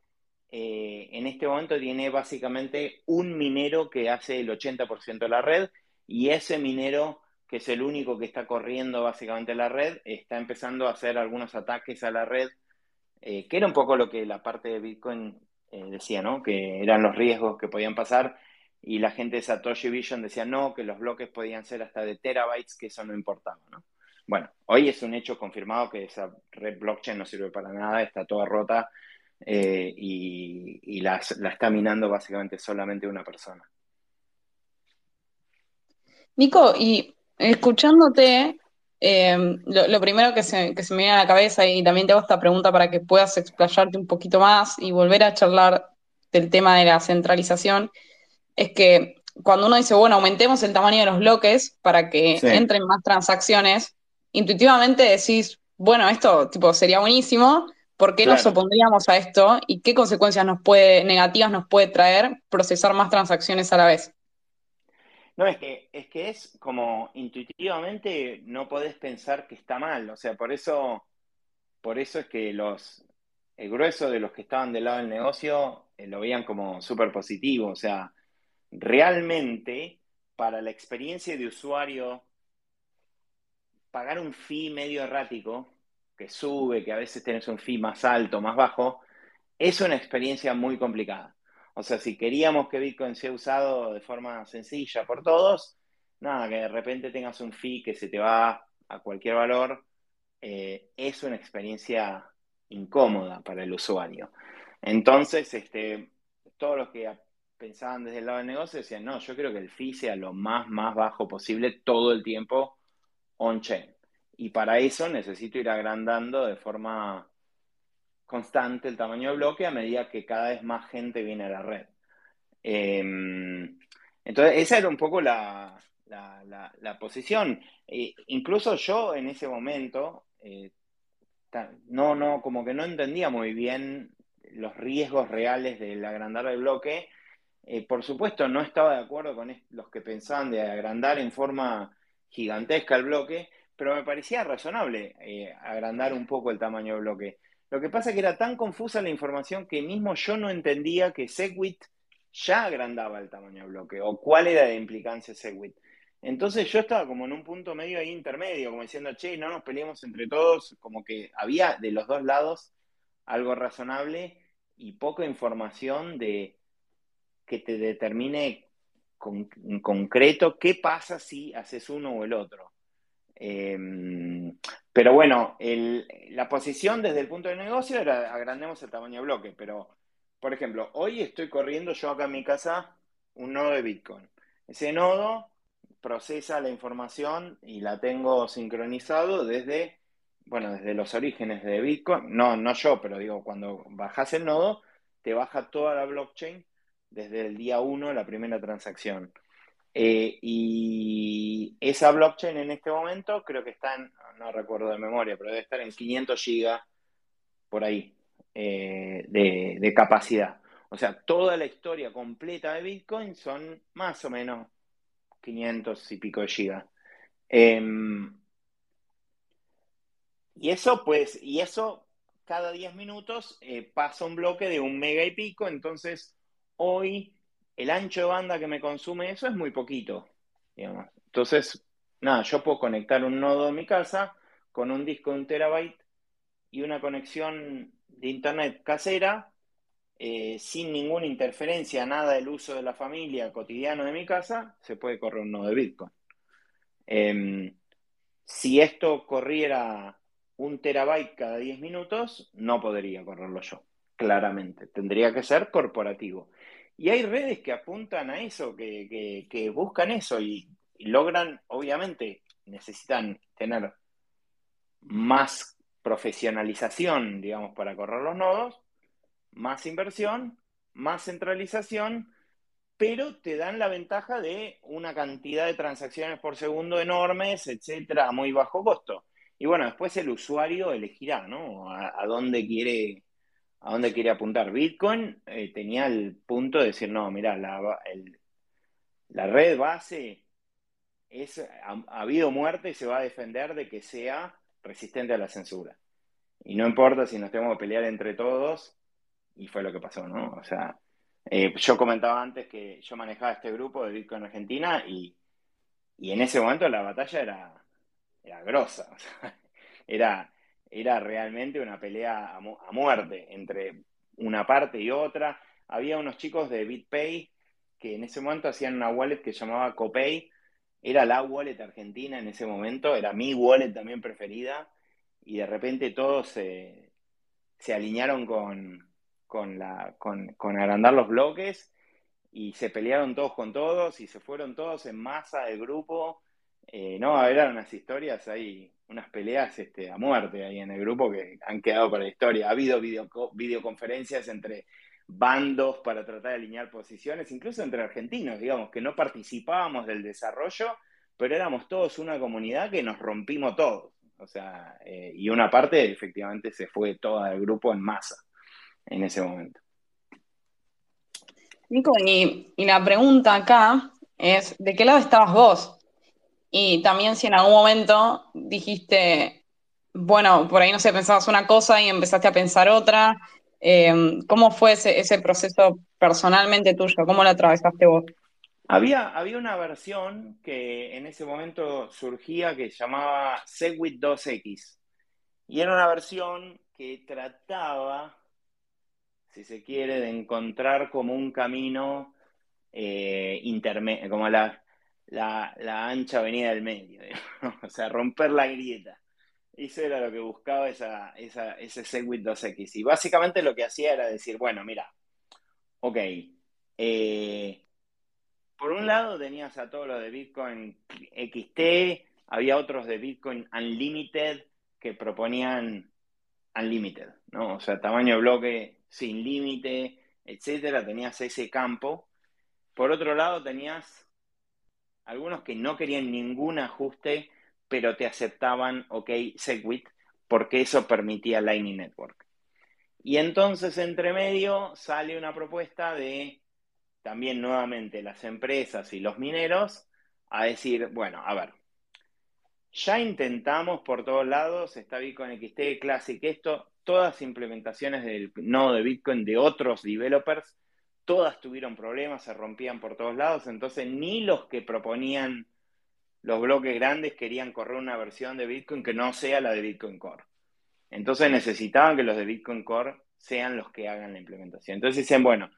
eh, en este momento tiene básicamente un minero que hace el 80% de la red y ese minero que es el único que está corriendo básicamente la red, está empezando a hacer algunos ataques a la red, eh, que era un poco lo que la parte de Bitcoin eh, decía, ¿no? Que eran los riesgos que podían pasar y la gente de Satoshi Vision decía no, que los bloques podían ser hasta de terabytes, que eso no importaba, ¿no? Bueno, hoy es un hecho confirmado que esa red blockchain no sirve para nada, está toda rota eh, y, la está minando básicamente solamente una persona. Nico, y Escuchándote, eh, lo, primero que se, me viene a la cabeza, y también te hago esta pregunta para que puedas explayarte un poquito más y volver a charlar del tema de la centralización, es que cuando uno dice, bueno, aumentemos el tamaño de los bloques para que entren más transacciones, intuitivamente decís, bueno, esto tipo sería buenísimo, ¿por qué nos opondríamos a esto y qué consecuencias nos puede, negativas nos puede traer procesar más transacciones a la vez? No, es que, es que es como intuitivamente no podés pensar que está mal. O sea, por eso, por eso es que los, el grueso de los que estaban del lado del negocio eh, lo veían como súper positivo. O sea, realmente para la experiencia de usuario, pagar un fee medio errático, que sube, que a veces tenés un fee más alto, más bajo, es una experiencia muy complicada. O sea, si queríamos que Bitcoin sea usado de forma sencilla por todos, nada, que de repente tengas un fee que se te va a cualquier valor, eh, es una experiencia incómoda para el usuario. Entonces, este, todos los que pensaban desde el lado del negocio decían, no, yo creo que el fee sea lo más, más bajo posible todo el tiempo on-chain. Y para eso necesito ir agrandando de forma constante el tamaño de bloque a medida que cada vez más gente viene a la red. Em, entonces, esa era un poco la, posición. E incluso yo en ese momento, eh, no, no, como que no entendía muy bien los riesgos reales del agrandar el bloque. Eh, por supuesto, no estaba de acuerdo con los que pensaban de agrandar en forma gigantesca el bloque, pero me parecía razonable eh, agrandar un poco el tamaño del bloque. Lo que pasa es que era tan confusa la información que mismo yo no entendía que Segwit ya agrandaba el tamaño del bloque o cuál era la implicancia de Segwit. Entonces yo estaba como en un punto medio ahí intermedio, como diciendo, che, no nos peleemos entre todos, como que había de los dos lados algo razonable y poca información de que te determine en concreto qué pasa si haces uno o el otro. Em, pero bueno, la posición desde el punto de negocio era agrandemos el tamaño de bloque, pero por ejemplo, hoy estoy corriendo yo acá en mi casa un nodo de Bitcoin. Ese nodo procesa la información y la tengo sincronizado desde, bueno, desde los orígenes de Bitcoin. No, no yo, pero digo, cuando bajas el nodo, te baja toda la blockchain desde el día 1, la primera transacción. Eh, y esa blockchain en este momento creo que está en, no recuerdo de memoria, pero debe estar en 500 gigas por ahí eh, de, capacidad. O sea, toda la historia completa de Bitcoin son más o menos 500 y pico de gigas. Em, y eso, pues, y eso cada 10 minutos eh, pasa un bloque de un mega y pico, entonces hoy el ancho de banda que me consume eso es muy poquito, digamos. Entonces, nada, yo puedo conectar un nodo en mi casa con un disco de un terabyte y una conexión de internet casera eh, sin ninguna interferencia, nada del uso de la familia cotidiano de mi casa, se puede correr un nodo de Bitcoin. Em, si esto corriera un terabyte cada 10 minutos, no podría correrlo yo, claramente. Tendría que ser corporativo. Y hay redes que apuntan a eso, que, buscan eso y, logran, obviamente, necesitan tener más profesionalización, digamos, para correr los nodos, más inversión, más centralización, pero te dan la ventaja de una cantidad de transacciones por segundo enormes, etcétera, a muy bajo costo. Y bueno, después el usuario elegirá, ¿no? a dónde quiere a dónde quiere apuntar. Bitcoin eh, tenía el punto de decir, no, mira, la, la, red base es, ha, habido muerte y se va a defender de que sea resistente a la censura. Y no importa si nos tenemos que pelear entre todos, y fue lo que pasó, ¿no? O sea, eh, yo comentaba antes que yo manejaba este grupo de Bitcoin Argentina y, y en ese momento la batalla era, era grosa, o sea, era era realmente una pelea a, muerte entre una parte y otra. Había unos chicos de BitPay que en ese momento hacían una wallet que llamaba Copay. Era la wallet argentina en ese momento, era mi wallet también preferida. Y de repente todos se, alinearon con, con, la, con, con agrandar los bloques y se pelearon todos con todos y se fueron todos en masa del grupo. Eh, no, eran unas historias ahí unas peleas este, a muerte ahí en el grupo que han quedado para la historia. Ha habido videoconferencias entre bandos para tratar de alinear posiciones, incluso entre argentinos, digamos, que no participábamos del desarrollo, pero éramos todos una comunidad que nos rompimos todos. O sea, eh, y una parte efectivamente se fue toda del grupo en masa en ese momento. Nico, y, la pregunta acá es de qué lado estabas vos. Y también si en algún momento dijiste, bueno, por ahí no sé, pensabas una cosa y empezaste a pensar otra. Eh, ¿Cómo fue ese, proceso personalmente tuyo? ¿Cómo lo atravesaste vos? Había, había una versión que en ese momento surgía que llamaba Segwit 2X. Y era una versión que trataba, si se quiere, de encontrar como un camino eh, intermedio, como la, la, la, ancha avenida del medio, o sea, romper la grieta. Eso era lo que buscaba esa, esa, ese Segwit 2X. Y básicamente lo que hacía era decir, bueno, mira, ok, eh, por un lado tenías a todos los de Bitcoin XT, había otros de Bitcoin Unlimited que proponían Unlimited, ¿no? O sea, tamaño de bloque sin límite, etcétera, tenías ese campo. Por otro lado, tenías algunos que no querían ningún ajuste, pero te aceptaban, ok, Segwit, porque eso permitía Lightning Network. Y entonces, entre medio, sale una propuesta de también nuevamente las empresas y los mineros a decir, bueno, a ver, ya intentamos por todos lados, está Bitcoin XT, Classic, esto, todas implementaciones del nodo de Bitcoin de otros developers, todas tuvieron problemas, se rompían por todos lados, entonces ni los que proponían los bloques grandes querían correr una versión de Bitcoin que no sea la de Bitcoin Core. Entonces necesitaban que los de Bitcoin Core sean los que hagan la implementación. Entonces dicen, bueno,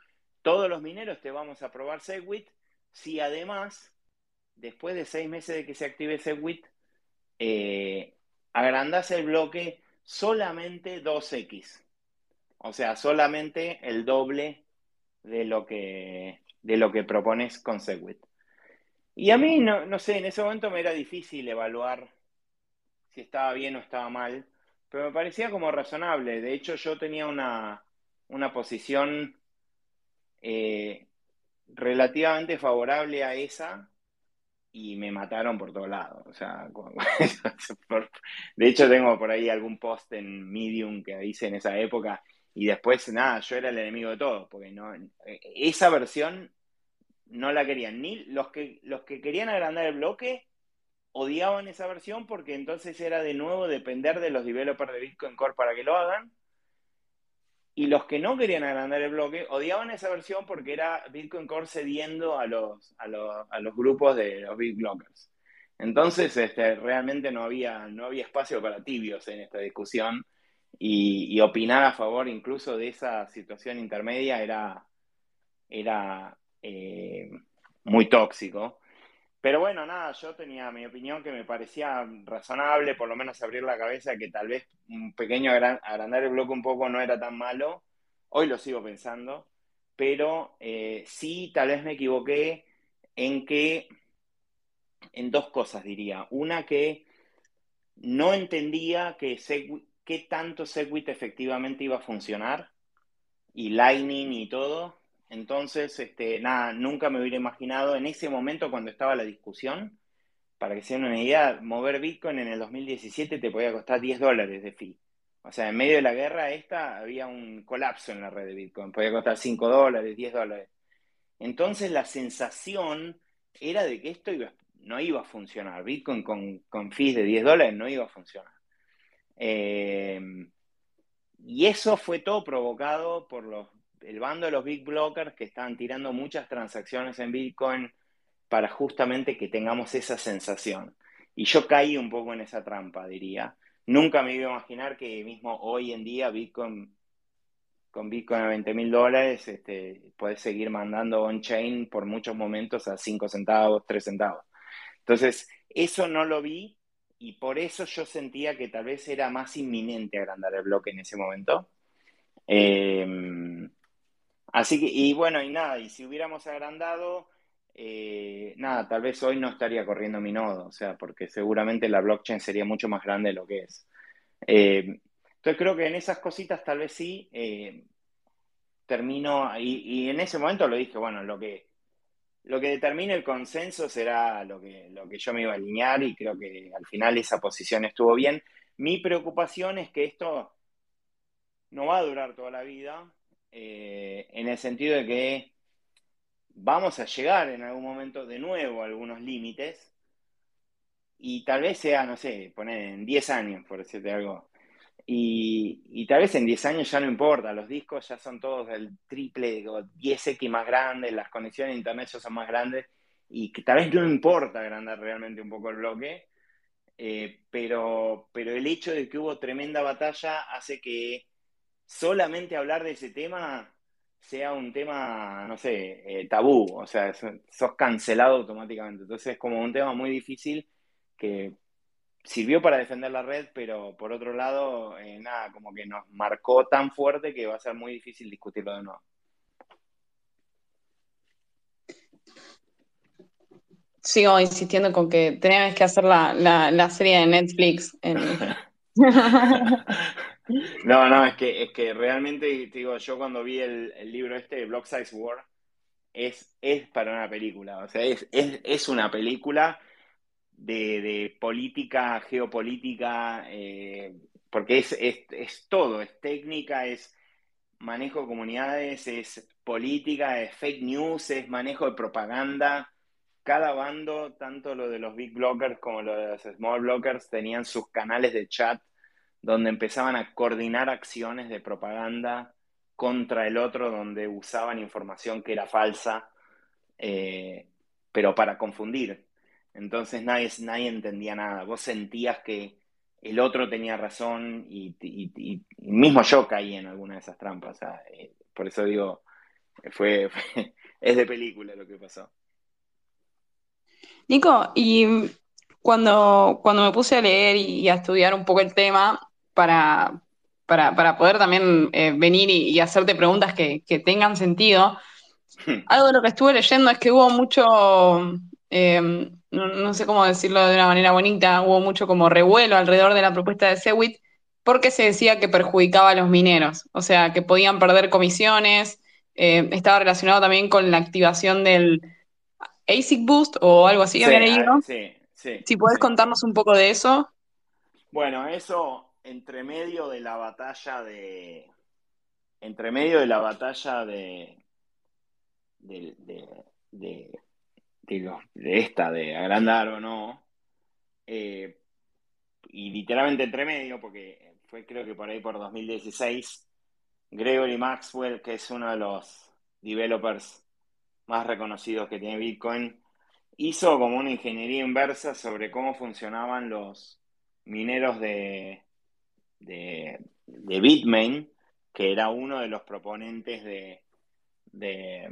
todos los mineros te vamos a probar Segwit si además, después de seis meses de que se active Segwit, eh, agrandas el bloque solamente 2x. O sea, solamente el doble de lo que, de lo que propones con Segwit. Y a mí, no, no sé, en ese momento me era difícil evaluar si estaba bien o estaba mal, pero me parecía como razonable. De hecho, yo tenía una, una posición eh, relativamente favorable a esa y me mataron por todos lados. O sea, de hecho tengo por ahí algún post en Medium que hice en esa época y después nada, yo era el enemigo de todo, porque no, eh, esa versión no la querían. Ni los que los que querían agrandar el bloque odiaban esa versión porque entonces era de nuevo depender de los developers de Bitcoin Core para que lo hagan. Y los que no querían agrandar el bloque odiaban esa versión porque era Bitcoin Core cediendo a los, a los, grupos de los big blockers. Entonces, este, realmente no había, no había espacio para tibios en esta discusión y, opinar a favor incluso de esa situación intermedia era, era eh, muy tóxico. Pero bueno, nada, yo tenía mi opinión que me parecía razonable, por lo menos abrir la cabeza, que tal vez un pequeño agrandar el bloque un poco no era tan malo. Hoy lo sigo pensando, pero eh, sí, tal vez me equivoqué en que, en dos cosas diría. Una que no entendía que qué tanto Segwit efectivamente iba a funcionar, y Lightning y todo, entonces, este, nada, nunca me hubiera imaginado en ese momento cuando estaba la discusión, para que se den una idea, mover Bitcoin en el 2017 te podía costar 10 dólares de fee. O sea, en medio de la guerra esta había un colapso en la red de Bitcoin, podía costar 5 dólares, 10 dólares. Entonces la sensación era de que esto no iba a funcionar. Bitcoin con, con fees de 10 dólares no iba a funcionar. Eh, y eso fue todo provocado por el bando de los big blockers que estaban tirando muchas transacciones en Bitcoin para justamente que tengamos esa sensación. Y yo caí un poco en esa trampa, diría. Nunca me iba a imaginar que mismo hoy en día Bitcoin, con Bitcoin a 20 mil dólares, este, seguir mandando on-chain por muchos momentos a 5 centavos, 3 centavos. Entonces, eso no lo vi y por eso yo sentía que tal vez era más inminente agrandar el bloque en ese momento. Eh, Así que, y bueno, y nada, y si hubiéramos agrandado, eh, nada, tal vez hoy no estaría corriendo mi nodo, o sea, porque seguramente la blockchain sería mucho más grande de lo que es. Eh, entonces creo que en esas cositas tal vez sí termino, y, en ese momento lo dije, bueno, lo que, lo que determine el consenso será lo que, lo que yo me iba a alinear y creo que al final esa posición estuvo bien. Mi preocupación es que esto no va a durar toda la vida, eh, en el sentido de que vamos a llegar en algún momento de nuevo a algunos límites y tal vez sea, no sé, poner en 10 años, por decirte algo. Y, tal vez en 10 años ya no importa, los discos ya son todos del triple o 10x más grandes, las conexiones a internet ya son más grandes y que tal vez no importa agrandar realmente un poco el bloque, eh, pero, pero el hecho de que hubo tremenda batalla hace que solamente hablar de ese tema sea un tema, no sé, eh, tabú, o sea, sos cancelado automáticamente. Entonces es como un tema muy difícil que sirvió para defender la red, pero por otro lado, eh, nada, como que nos marcó tan fuerte que va a ser muy difícil discutirlo de nuevo. Sigo insistiendo con que tenías que hacer la, la, serie de Netflix. no, no, es que, es que realmente, digo, yo cuando vi el, libro este, Block Size War, es, es para una película, o sea, es, es, es una película de, política, geopolítica, eh, porque es, es, todo, es técnica, es manejo de comunidades, es política, es fake news, es manejo de propaganda. Cada bando, tanto lo de los big blockers como lo de los small blockers, tenían sus canales de chat donde empezaban a coordinar acciones de propaganda contra el otro, donde usaban información que era falsa, eh, pero para confundir. Entonces nadie, nadie entendía nada. Vos sentías que el otro tenía razón y, mismo yo caí en alguna de esas trampas. Eh, por eso digo, fue, es de película lo que pasó. Nico, y cuando, cuando me puse a leer y a estudiar un poco el tema para, para, poder también eh, venir y, hacerte preguntas que, que tengan sentido, algo de lo que estuve leyendo es que hubo mucho, eh, no, sé cómo decirlo de una manera bonita, hubo mucho como revuelo alrededor de la propuesta de Sewit porque se decía que perjudicaba a los mineros, o sea, que podían perder comisiones, eh, estaba relacionado también con la activación del ASIC Boost o algo así, había leído. Sí, sí, si podés contarnos un poco de eso. Bueno, eso entre medio de la batalla de. Entre medio de la batalla de, de de, esta, de agrandar o no, eh, y literalmente entre medio, porque fue creo que por ahí por 2016, Gregory Maxwell, que es uno de los developers más reconocidos que tiene Bitcoin, hizo como una ingeniería inversa sobre cómo funcionaban los mineros de, de, de Bitmain, que era uno de los proponentes de, de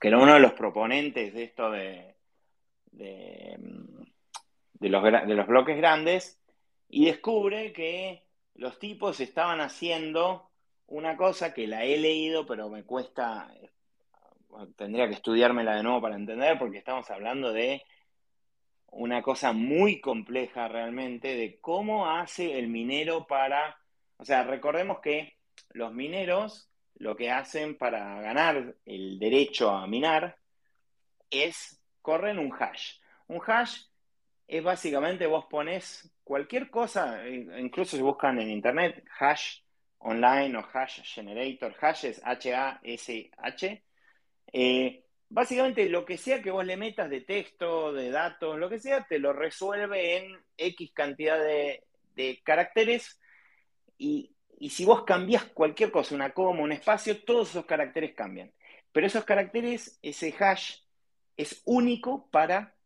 que era uno de los proponentes de esto de, de, los, de los bloques grandes, y descubre que los tipos estaban haciendo una cosa que la he leído, pero me cuesta, tendría que estudiármela de nuevo para entender, porque estamos hablando de una cosa muy compleja realmente, de cómo hace el minero para, o sea, recordemos que los mineros lo que hacen para ganar el derecho a minar es corren un hash. Un hash es básicamente vos pones cualquier cosa, incluso si buscan en internet hash online o hash generator, hash es H-A-S-H. Eh, básicamente lo que sea que vos le metas de texto, de datos, lo que sea, te lo resuelve en X cantidad de, de caracteres y y si vos cambias cualquier cosa, una coma, un espacio, todos esos caracteres cambian. Pero esos caracteres, ese hash, es único para,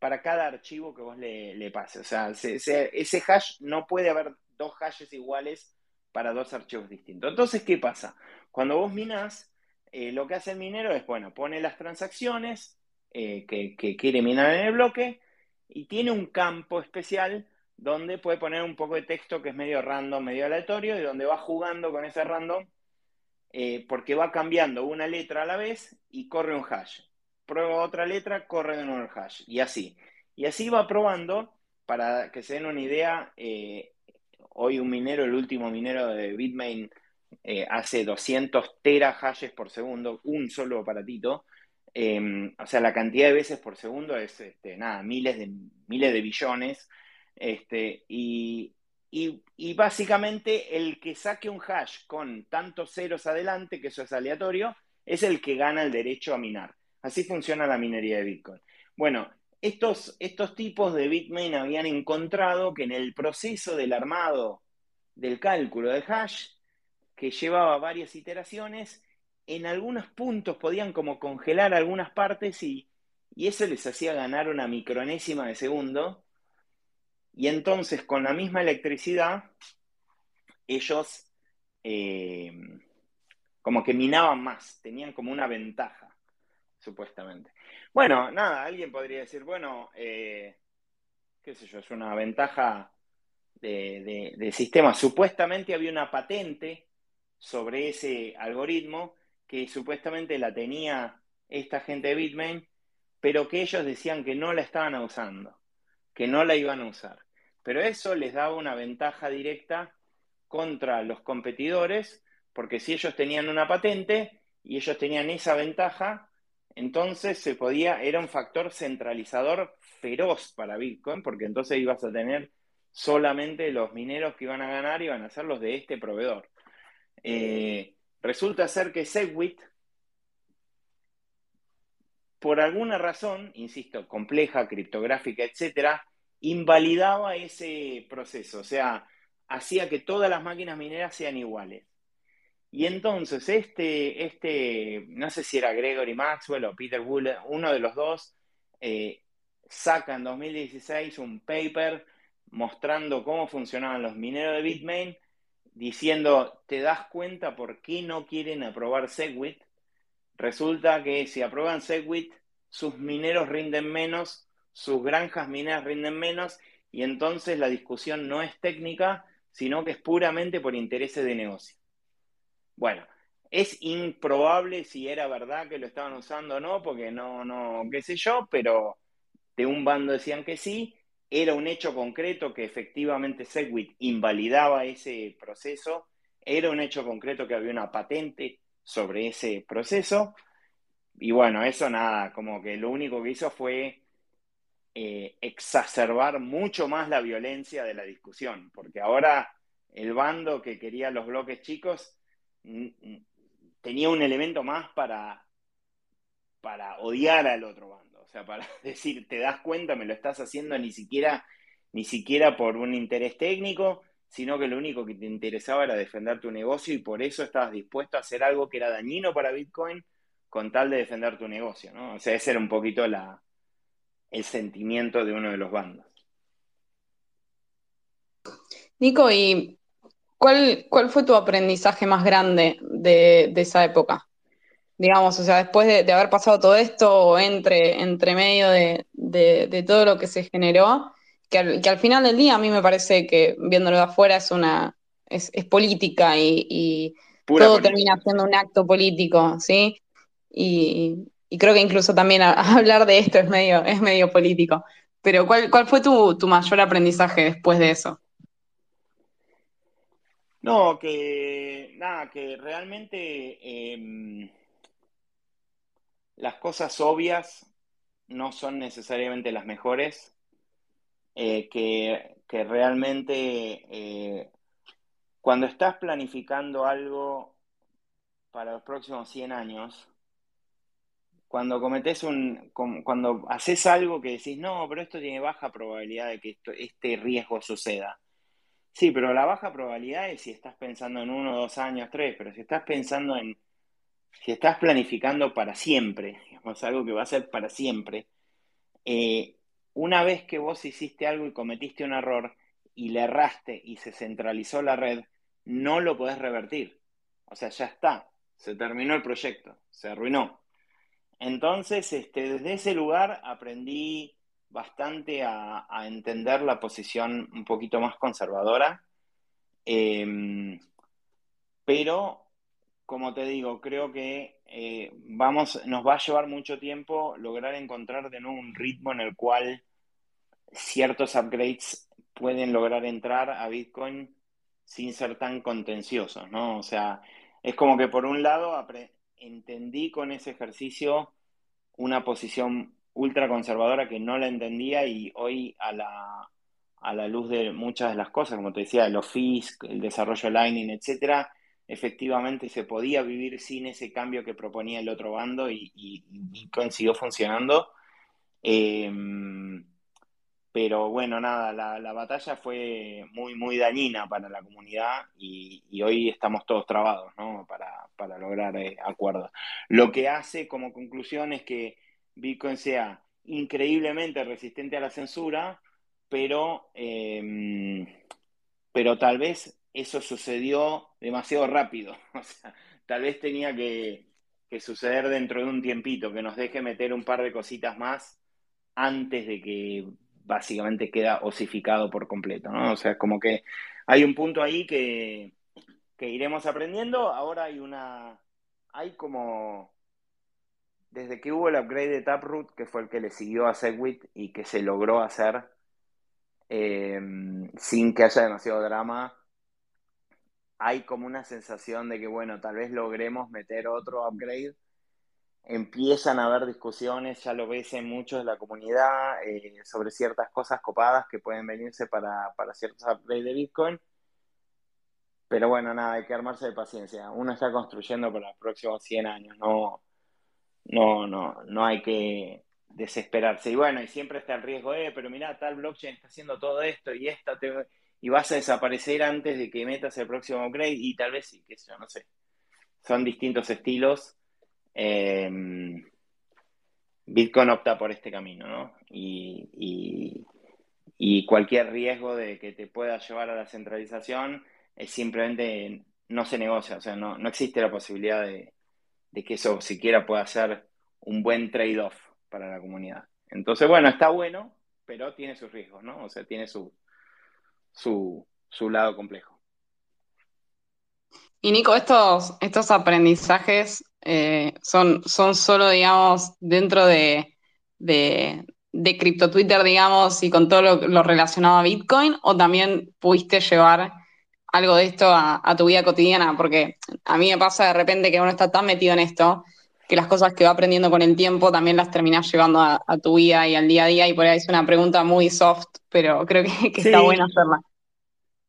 para cada archivo que vos le, pases. O sea, ese, hash no puede haber dos hashes iguales para dos archivos distintos. Entonces, ¿qué pasa? Cuando vos minás, eh, lo que hace el minero es, bueno, pone las transacciones eh, que quiere minar en el bloque y tiene un campo especial donde puede poner un poco de texto que es medio random, medio aleatorio, y donde va jugando con ese random, eh, porque va cambiando una letra a la vez y corre un hash. Prueba otra letra, corre de nuevo el hash, y así. Y así va probando, para que se den una idea, eh, hoy un minero, el último minero de Bitmain, eh, hace 200 terahashes por segundo, un solo aparatito. Em, o sea, la cantidad de veces por segundo es, este, nada, miles de, miles de billones. Este, y, básicamente el que saque un hash con tantos ceros adelante, que eso es aleatorio, es el que gana el derecho a minar. Así funciona la minería de Bitcoin. Bueno, estos, estos tipos de Bitmain habían encontrado que en el proceso del armado del cálculo de hash, que llevaba varias iteraciones, en algunos puntos podían como congelar algunas partes y, eso les hacía ganar una micronésima de segundo. Y entonces con la misma electricidad, ellos eh, como que minaban más, tenían como una ventaja, supuestamente. Bueno, nada, alguien podría decir, bueno, eh, qué sé yo, es una ventaja de, sistema. Supuestamente había una patente sobre ese algoritmo que supuestamente la tenía esta gente de Bitmain, pero que ellos decían que no la estaban usando, que no la iban a usar. Pero eso les daba una ventaja directa contra los competidores, porque si ellos tenían una patente y ellos tenían esa ventaja, entonces se podía, era un factor centralizador feroz para Bitcoin, porque entonces ibas a tener solamente los mineros que iban a ganar iban a ser los de este proveedor. Eh, Resulta ser que Segwit, por alguna razón, insisto, compleja, criptográfica, etcétera, invalidaba ese proceso, o sea, hacía que todas las máquinas mineras sean iguales. Y entonces este, este no sé si era Gregory Maxwell o Peter Buller, uno de los dos, eh, saca en 2016 un paper mostrando cómo funcionaban los mineros de Bitmain diciendo, ¿te das cuenta por qué no quieren aprobar Segwit? Resulta que si aprueban Segwit, sus mineros rinden menos, sus granjas mineras rinden menos, y entonces la discusión no es técnica, sino que es puramente por intereses de negocio. Bueno, es improbable si era verdad que lo estaban usando o no, porque no, no, qué sé yo, pero de un bando decían que sí, era un hecho concreto que efectivamente Segwit invalidaba ese proceso, era un hecho concreto que había una patente sobre ese proceso, y bueno, eso nada, como que lo único que hizo fue eh, exacerbar mucho más la violencia de la discusión, porque ahora el bando que quería los bloques chicos tenía un elemento más para, para odiar al otro bando. O sea, para decir, te das cuenta, me lo estás haciendo ni siquiera, ni siquiera por un interés técnico, sino que lo único que te interesaba era defender tu negocio y por eso estabas dispuesto a hacer algo que era dañino para Bitcoin con tal de defender tu negocio, ¿no? O sea, ese era un poquito la, el sentimiento de uno de los bandos. Nico, ¿y cuál, cuál fue tu aprendizaje más grande de esa época? digamos, o sea, después de, haber pasado todo esto, o entre, entre medio de, todo lo que se generó, que al, final del día a mí me parece que viéndolo de afuera es una, es, política y, todo termina siendo un acto político, ¿sí? Y, creo que incluso también hablar de esto es medio, es medio político. Pero ¿cuál, cuál fue tu, mayor aprendizaje después de eso? No, que nada, que realmente em, las cosas obvias no son necesariamente las mejores, eh, que, realmente eh, cuando estás planificando algo para los próximos 100 años, cuando cometes un, cuando haces algo que decís, no, pero esto tiene baja probabilidad de que este riesgo suceda. Sí, pero la baja probabilidad es si estás pensando en uno, dos años, tres, pero si estás pensando en si estás planificando para siempre, digamos, algo que va a ser para siempre, eh, una vez que vos hiciste algo y cometiste un error y le erraste y se centralizó la red, no lo podés revertir. O sea, ya está, se terminó el proyecto, se arruinó. Entonces, este, desde ese lugar aprendí bastante a, entender la posición un poquito más conservadora, em, pero como te digo, creo que eh, vamos, nos va a llevar mucho tiempo lograr encontrar de nuevo un ritmo en el cual ciertos upgrades pueden lograr entrar a Bitcoin sin ser tan contenciosos, ¿no? O sea, es como que por un lado entendí con ese ejercicio una posición ultra conservadora que no la entendía y hoy a la, a la luz de muchas de las cosas, como te decía, los fees, el desarrollo Lightning, etcétera, efectivamente se podía vivir sin ese cambio que proponía el otro bando y, y, Bitcoin siguió funcionando. Em, pero bueno, nada, la, batalla fue muy, muy dañina para la comunidad y, hoy estamos todos trabados ¿no? para, para lograr eh, acuerdos. Lo que hace como conclusión es que Bitcoin sea increíblemente resistente a la censura, pero, em, pero tal vez eso sucedió demasiado rápido. O sea, tal vez tenía que, suceder dentro de un tiempito, que nos deje meter un par de cositas más antes de que básicamente queda osificado por completo, ¿no? O sea, como que hay un punto ahí que, que iremos aprendiendo. Ahora hay una, hay como, desde que hubo el upgrade de Taproot, que fue el que le siguió a Segwit y que se logró hacer eh, sin que haya demasiado drama, hay como una sensación de que, bueno, tal vez logremos meter otro upgrade. Empiezan a haber discusiones, ya lo ves en muchos de la comunidad, eh, sobre ciertas cosas copadas que pueden venirse para, para ciertos upgrades de Bitcoin. Pero bueno, nada, hay que armarse de paciencia. Uno está construyendo para los próximos 100 años, no, no, no, no hay que desesperarse. Y bueno, y siempre está el riesgo, eh, pero mira, tal blockchain está haciendo todo esto y esta te y vas a desaparecer antes de que metas el próximo upgrade y tal vez sí, sé yo, no sé. Son distintos estilos. Em, Bitcoin opta por este camino, ¿no? Y, cualquier riesgo de que te pueda llevar a la centralización es simplemente no se negocia, o sea, no, existe la posibilidad de, de que eso siquiera pueda ser un buen trade-off para la comunidad. Entonces, bueno, está bueno, pero tiene sus riesgos, ¿no? O sea, tiene su, su, lado complejo. Y Nico, estos, estos aprendizajes eh, son, son solo, digamos, dentro de, de, de Crypto Twitter, digamos, y con todo lo, relacionado a Bitcoin, o también pudiste llevar algo de esto a, a, tu vida cotidiana, porque a mí me pasa de repente que uno está tan metido en esto que las cosas que va aprendiendo con el tiempo también las terminas llevando a, tu vida y al día a día, y por ahí es una pregunta muy soft, pero creo que, está bueno hacerla.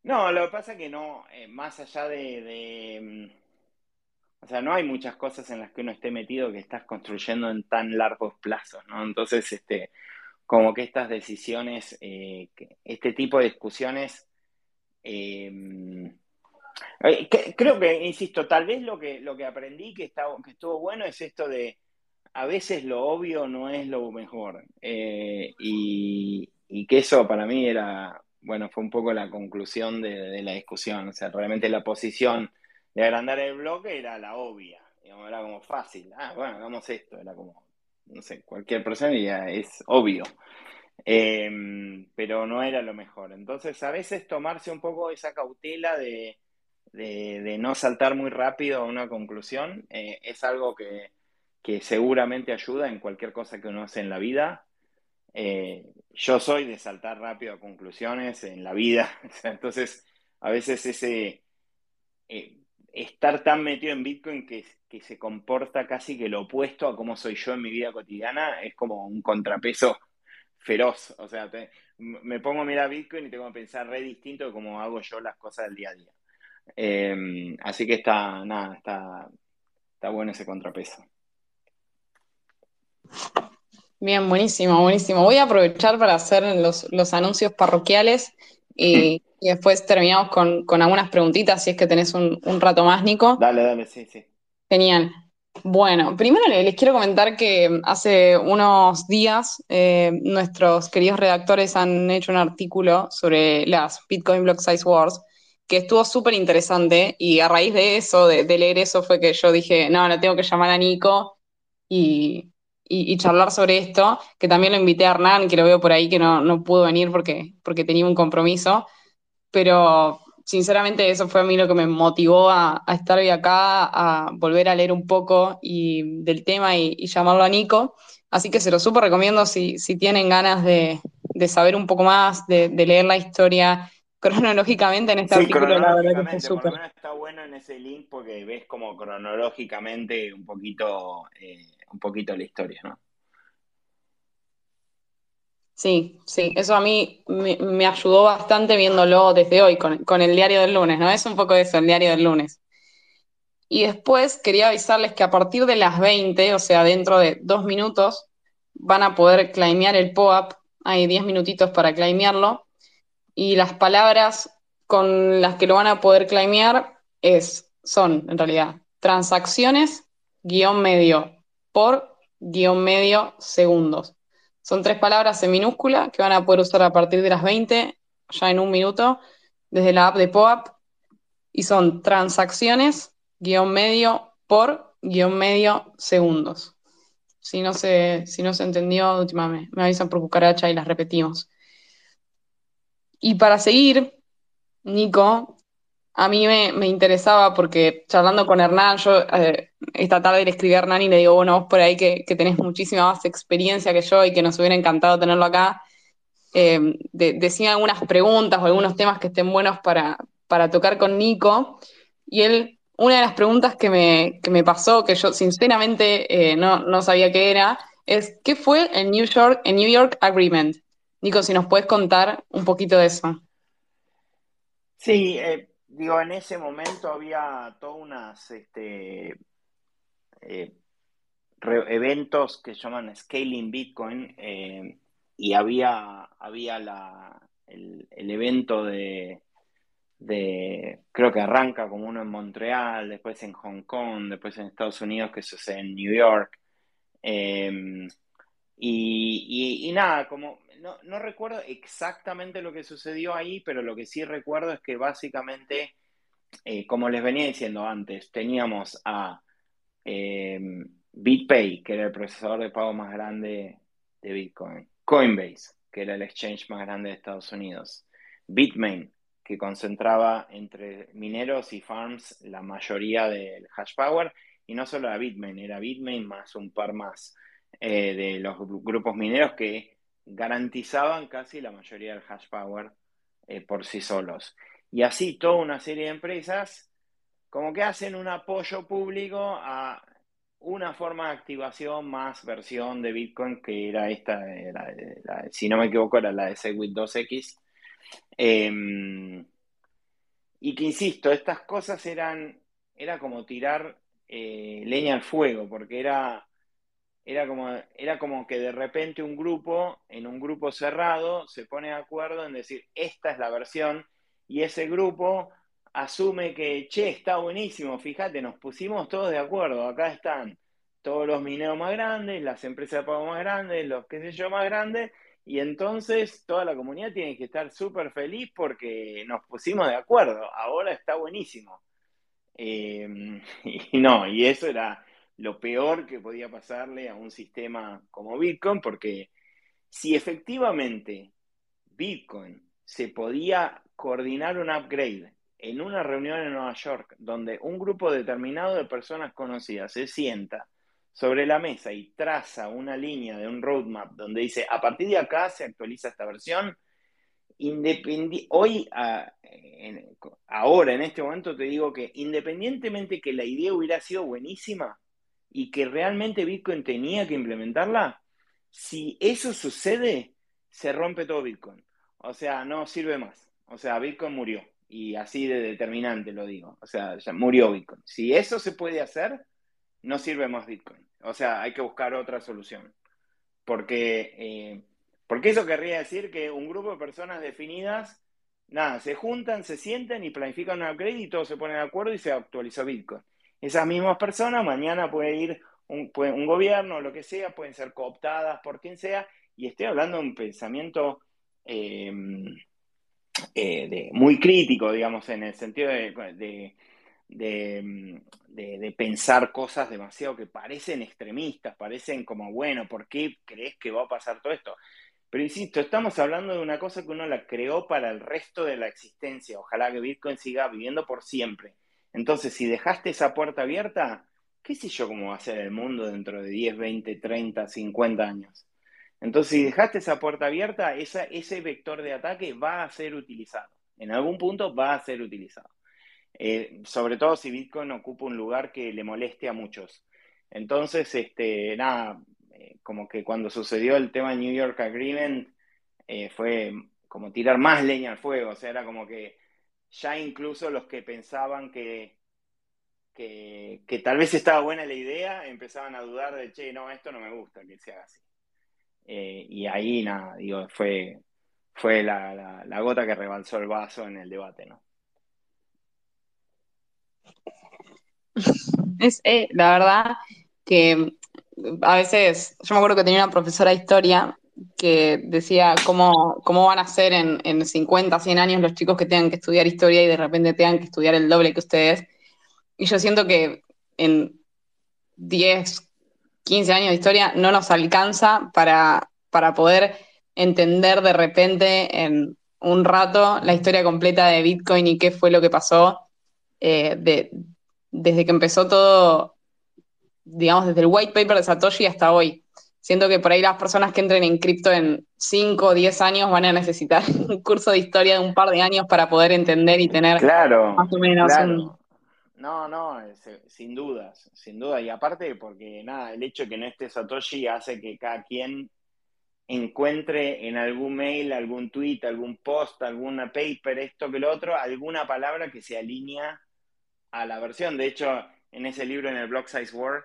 No, lo que pasa es que no, eh, más allá de, mm, o sea, no hay muchas cosas en las que uno esté metido que estás construyendo en tan largos plazos, ¿no? Entonces, este, como que estas decisiones, eh, este tipo de discusiones, eh, eh, creo que, insisto, tal vez lo que, lo que aprendí que, está, que estuvo bueno es esto de a veces lo obvio no es lo mejor. Eh, y, que eso para mí era, bueno, fue un poco la conclusión de, la discusión. O sea, realmente la posición de agrandar el bloque era la obvia. era como fácil. Ah, bueno, hagamos esto. Era como, no sé, cualquier persona ya es obvio. Em, pero no era lo mejor. Entonces, a veces tomarse un poco esa cautela de de, no saltar muy rápido a una conclusión, eh, es algo que, seguramente ayuda en cualquier cosa que uno hace en la vida. Eh, yo soy de saltar rápido a conclusiones en la vida, entonces a veces ese eh, estar tan metido en Bitcoin que, que, se comporta casi que lo opuesto a cómo soy yo en mi vida cotidiana es como un contrapeso feroz. O sea, me pongo a mirar Bitcoin y tengo que pensar re distinto de cómo hago yo las cosas del día a día. Em, así que está, nada, está, está bueno ese contrapeso. Bien, buenísimo, buenísimo. Voy a aprovechar para hacer los, anuncios parroquiales y, después terminamos con, algunas preguntitas si es que tenés un, rato más, Nico. Dale, dale, sí, sí. Genial. Bueno, primero les quiero comentar que hace unos días eh, nuestros queridos redactores han hecho un artículo sobre las Bitcoin Block Size Wars que estuvo súper interesante y a raíz de eso, de, leer eso, fue que yo dije, no, no tengo que llamar a Nico y, charlar sobre esto, que también lo invité a Hernán, que lo veo por ahí, que no, no pudo venir porque, porque tenía un compromiso, pero sinceramente eso fue a mí lo que me motivó a, estar hoy acá, a volver a leer un poco y, del tema y, llamarlo a Nico. Así que se lo súper recomiendo si, si tienen ganas de, saber un poco más, de, de leer la historia cronológicamente en este artículo, la verdad que Por lo menos está bueno en ese link porque ves como cronológicamente un poquito, eh, un poquito la historia, ¿no? Sí, sí, eso a mí me, ayudó bastante viéndolo desde hoy, con, el diario del lunes, ¿no? Es un poco eso, el diario del lunes. Y después quería avisarles que a partir de las 20, o sea, dentro de dos minutos, van a poder claimear el POAP. Hay 10 minutitos para claimearlo. Y las palabras con las que lo van a poder claimear es, son, en realidad, transacciones, guion medio, por guion medio segundos. Son tres palabras en minúscula que van a poder usar a partir de las 20, ya en un minuto, desde la app de POAP. Y son transacciones, guion medio, por guion medio segundos. Si no se, si no se entendió, última me, me avisan por cucaracha y las repetimos. Y para seguir, Nico, a mí me, interesaba porque charlando con Hernán, yo eh, esta tarde le escribí a Hernán y le digo, bueno, vos por ahí que, tenés muchísima más experiencia que yo y que nos hubiera encantado tenerlo acá, eh, decía algunas preguntas o algunos temas que estén buenos para, para tocar con Nico. Y él, una de las preguntas que me, que me pasó, que yo sinceramente eh, no, no sabía qué era, es, ¿qué fue el New York, el New York Agreement? Nico, si nos puedes contar un poquito de eso. Sí, eh, digo, en ese momento había todas unas este, eh, eventos que se llaman Scaling Bitcoin eh, y había, había la, el, evento de, creo que arranca como uno en Montreal, después en Hong Kong, después en Estados Unidos, que sucede en New York. y, y, nada, como no, recuerdo exactamente lo que sucedió ahí, pero lo que sí recuerdo es que básicamente, eh, como les venía diciendo antes, teníamos a em, BitPay, que era el procesador de pago más grande de Bitcoin, Coinbase, que era el exchange más grande de Estados Unidos, Bitmain, que concentraba entre mineros y farms la mayoría del hash power, y no solo era Bitmain, era Bitmain más un par más eh, de los grupos mineros que garantizaban casi la mayoría del hash power eh, por sí solos. Y así toda una serie de empresas como que hacen un apoyo público a una forma de activación más versión de Bitcoin que era esta, si no me equivoco, era la de Segwit 2X. Em, y que insisto, estas cosas eran, era como tirar eh, leña al fuego, porque era era como, era como que de repente un grupo, en un grupo cerrado, se pone de acuerdo en decir, esta es la versión, y ese grupo asume que, che, está buenísimo, fíjate, nos pusimos todos de acuerdo, acá están todos los mineros más grandes, las empresas de pago más grandes, los qué sé yo más grandes, y entonces toda la comunidad tiene que estar súper feliz porque nos pusimos de acuerdo, ahora está buenísimo. Eh, y no, y eso era lo peor que podía pasarle a un sistema como Bitcoin, porque si efectivamente Bitcoin se podía coordinar un upgrade en una reunión en Nueva York, donde un grupo determinado de personas conocidas se sienta sobre la mesa y traza una línea de un roadmap donde dice, a partir de acá se actualiza esta versión, hoy, ahora, en este momento, te digo que independientemente que la idea hubiera sido buenísima, y que realmente Bitcoin tenía que implementarla, si eso sucede, se rompe todo Bitcoin. O sea, no sirve más. O sea, Bitcoin murió. Y así de determinante lo digo. O sea, ya murió Bitcoin. Si eso se puede hacer, no sirve más Bitcoin. O sea, hay que buscar otra solución. Porque, eh, porque eso querría decir que un grupo de personas definidas, nada, se juntan, se sienten y planifican un upgrade y todos se ponen de acuerdo y se actualizó Bitcoin. Esas mismas personas mañana puede ir un, un gobierno lo que sea, pueden ser cooptadas por quien sea, y estoy hablando de un pensamiento em, eh, muy crítico, digamos, en el sentido de, de, pensar cosas demasiado que parecen extremistas, parecen como, bueno, ¿por qué crees que va a pasar todo esto? Pero insisto, estamos hablando de una cosa que uno la creó para el resto de la existencia. Ojalá que Bitcoin siga viviendo por siempre. Entonces, si dejaste esa puerta abierta, ¿qué sé yo cómo va a ser el mundo dentro de 10, 20, 30, 50 años? Entonces, si dejaste esa puerta abierta, ese vector de ataque va a ser utilizado. En algún punto va a ser utilizado. Eh, sobre todo si Bitcoin ocupa un lugar que le moleste a muchos. Entonces, este, nada, eh, como que cuando sucedió el tema New York Agreement, eh, fue como tirar más leña al fuego. O sea, era como que ya incluso los que pensaban que que, tal vez estaba buena la idea, empezaban a dudar de, che, no, esto no me gusta que se haga así. Eh, y ahí, nada, digo, fue, fue la, gota que rebalsó el vaso en el debate, ¿no? Es, eh, la verdad que a veces, yo me acuerdo que tenía una profesora de historia que decía cómo, cómo van a ser en, en 50, 100 años los chicos que tengan que estudiar historia y de repente tengan que estudiar el doble que ustedes. Y yo siento que en 10, 15 años de historia no nos alcanza para, para poder entender de repente en un rato la historia completa de Bitcoin y qué fue lo que pasó eh, de, desde que empezó todo, digamos, desde el white paper de Satoshi hasta hoy. Siento que por ahí las personas que entren en cripto en 5 o 10 años van a necesitar un curso de historia de un par de años para poder entender y tener claro, más o menos claro. un... No, no, sin dudas, sin duda. Y aparte, porque nada, el hecho de que no esté Satoshi hace que cada quien encuentre en algún mail, algún tweet, algún post, alguna paper, esto que lo otro, alguna palabra que se alinea a la versión. De hecho, en ese libro, en el Block Size War,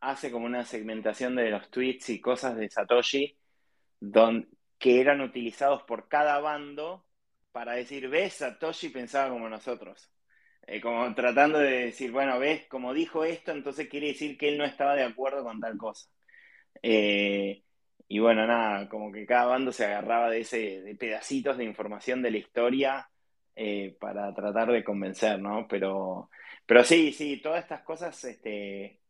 hace como una segmentación de los tweets y cosas de Satoshi que eran utilizados por cada bando para decir, ves, Satoshi pensaba como nosotros. Eh, como tratando de decir, bueno, ves, como dijo esto, entonces quiere decir que él no estaba de acuerdo con tal cosa. Eh, y bueno, nada, como que cada bando se agarraba de ese, de pedacitos de información de la historia eh, para tratar de convencer, ¿no? Pero, pero sí, sí, todas estas cosas, este,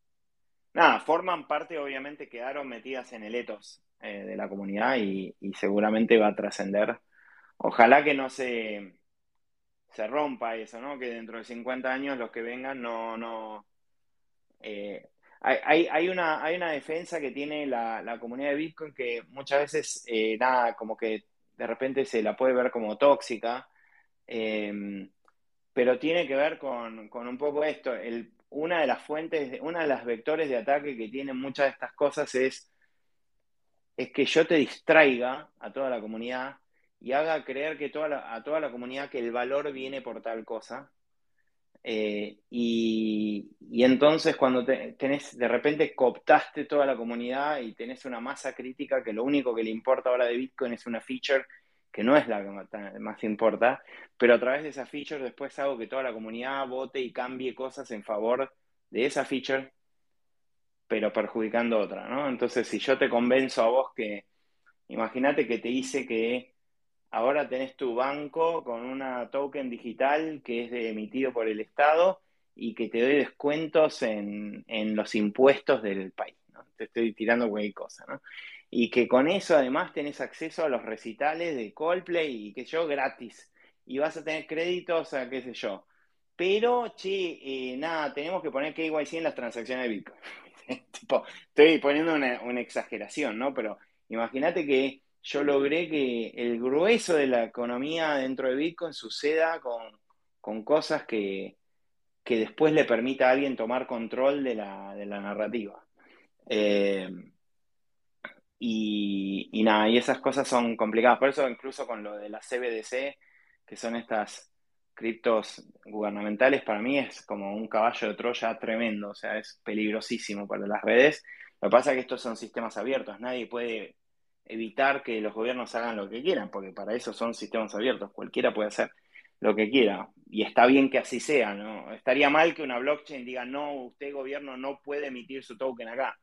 nada, forman parte, obviamente, quedaron metidas en el ethos eh, de la comunidad y, seguramente va a trascender. Ojalá que no se, se rompa eso, ¿no? Que dentro de 50 años los que vengan no, no, eh, hay, hay, una, hay una defensa que tiene la, la comunidad de Bitcoin que muchas veces, eh, nada, como que de repente se la puede ver como tóxica, pero tiene que ver con, con un poco esto. El, una de las fuentes, una de las vectores de ataque que tienen muchas de estas cosas es, es que yo te distraiga a toda la comunidad y haga creer que toda a toda la comunidad que el valor viene por tal cosa. Eh, y, y, entonces cuando te, tenés, de repente cooptaste toda la comunidad y tenés una masa crítica que lo único que le importa ahora de Bitcoin es una feature que no es la que más importa, pero a través de esa feature después hago que toda la comunidad vote y cambie cosas en favor de esa feature, pero perjudicando otra, ¿no? Entonces, si yo te convenzo a vos que, imagínate que te hice que ahora tenés tu banco con una token digital que es de, emitido por el Estado y que te doy descuentos en, en los impuestos del país, ¿no? Te estoy tirando cualquier cosa, ¿no? Y que con eso además tenés acceso a los recitales de Coldplay y que yo gratis. Y vas a tener créditos a qué sé yo. Pero, che, eh, nada, tenemos que poner KYC en las transacciones de Bitcoin. estoy poniendo una, una, exageración, ¿no? Pero imagínate que yo logré que el grueso de la economía dentro de Bitcoin suceda con, con cosas que, que, después le permita a alguien tomar control de la, de la narrativa. Eh, y, nada, y esas cosas son complicadas. Por eso incluso con lo de la CBDC, que son estas criptos gubernamentales, para mí es como un caballo de Troya tremendo, o sea, es peligrosísimo para las redes. Lo que pasa es que estos son sistemas abiertos, nadie puede evitar que los gobiernos hagan lo que quieran, porque para eso son sistemas abiertos, cualquiera puede hacer lo que quiera, y está bien que así sea, ¿no? Estaría mal que una blockchain diga, no, usted gobierno no puede emitir su token acá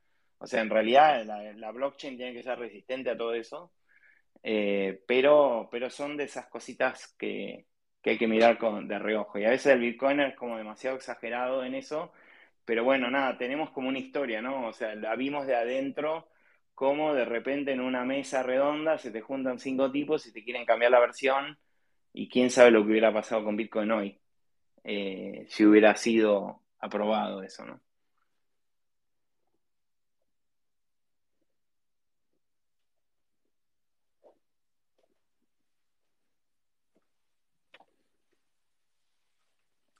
o sea, en realidad la, blockchain tiene que ser resistente a todo eso, eh, pero, pero son de esas cositas que, hay que mirar de reojo. Y a veces el Bitcoin es como demasiado exagerado en eso, pero bueno, nada, tenemos como una historia, ¿no? O sea, la vimos de adentro, como de repente en una mesa redonda se te juntan cinco tipos y te quieren cambiar la versión, y quién sabe lo que hubiera pasado con Bitcoin hoy, eh, si hubiera sido aprobado eso, ¿no?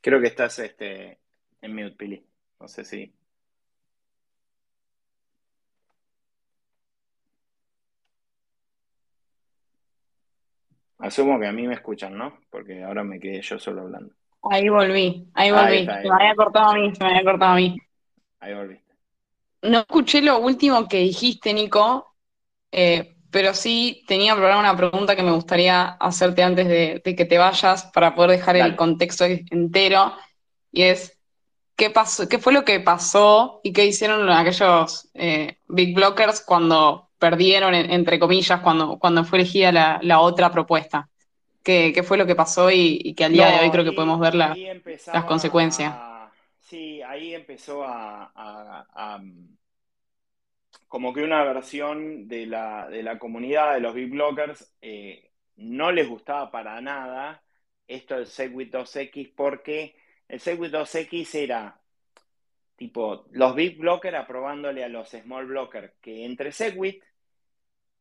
Creo que estás este, en mute, Pili. No sé si. Asumo que a mí me escuchan, ¿no? Porque ahora me quedé yo solo hablando. Ahí volví, ahí volví. se me había cortado a mí, se me había cortado a mí. Ahí volviste. No escuché lo último que dijiste, Nico, eh, pero sí tenía preparada una pregunta que me gustaría hacerte antes de, que te vayas para poder dejar el contexto entero. Y es, ¿qué, pasó, ¿qué fue lo que pasó y qué hicieron aquellos eh, Big Blockers cuando perdieron, entre comillas, cuando, cuando fue elegida la otra propuesta? qué, fue lo que pasó y, que al día de hoy creo que podemos ver las consecuencias. sí, ahí empezó a, como que una versión de la, de la comunidad de los Big Blockers eh, no les gustaba para nada esto del Segwit 2X porque el Segwit 2X era tipo los Big Blockers aprobándole a los Small Blockers que entre Segwit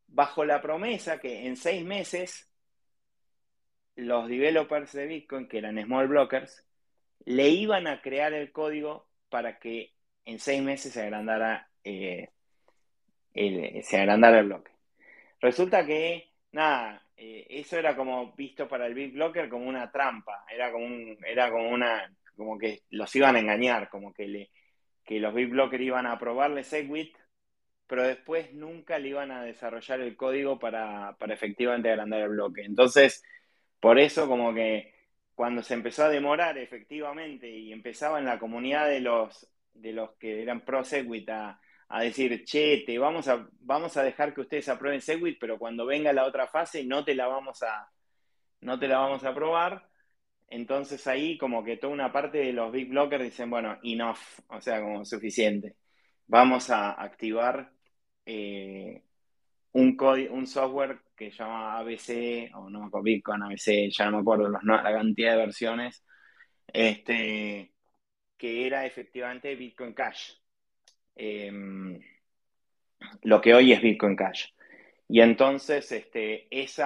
bajo la promesa que en seis meses los developers de Bitcoin, que eran small blockers, le iban a crear el código para que en seis meses se agrandara, eh, el, se agrandara el bloque. Resulta que, nada, eh, eso era como visto para el Big Blocker como una trampa, era como, era como una, como que los iban a engañar, como que, le, que los Big Blockers iban a aprobarle Segwit, pero después nunca le iban a desarrollar el código para, para efectivamente agrandar el bloque. Entonces, por eso como que cuando se empezó a demorar efectivamente y empezaba en la comunidad de los, de los que eran pro Segwit a, decir, che, te vamos a, vamos a dejar que ustedes aprueben Segwit, pero cuando venga la otra fase no te la vamos a, no te la vamos a aprobar. Entonces ahí como que toda una parte de los big blockers dicen, bueno, enough, o sea, como suficiente. Vamos a activar eh, un, un software que se llama ABC, o no Bitcoin, ABC, ya no me acuerdo la cantidad de versiones, este, que era efectivamente Bitcoin Cash. Em, lo que hoy es Bitcoin Cash. Y entonces, este, e,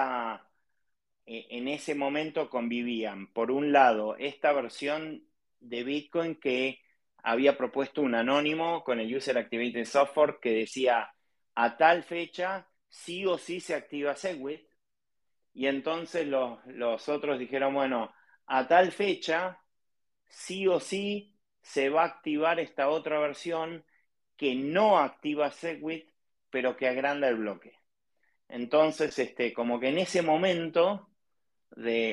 en ese momento convivían, por un lado, esta versión de Bitcoin que había propuesto un anónimo con el User Activated Software que decía, a tal fecha sí o sí se activa Segwit. Y entonces los, otros dijeron, bueno, a tal fecha, sí o sí se va a activar esta otra versión que no activa Segwit, pero que agranda el bloque. Entonces, este, como que en ese momento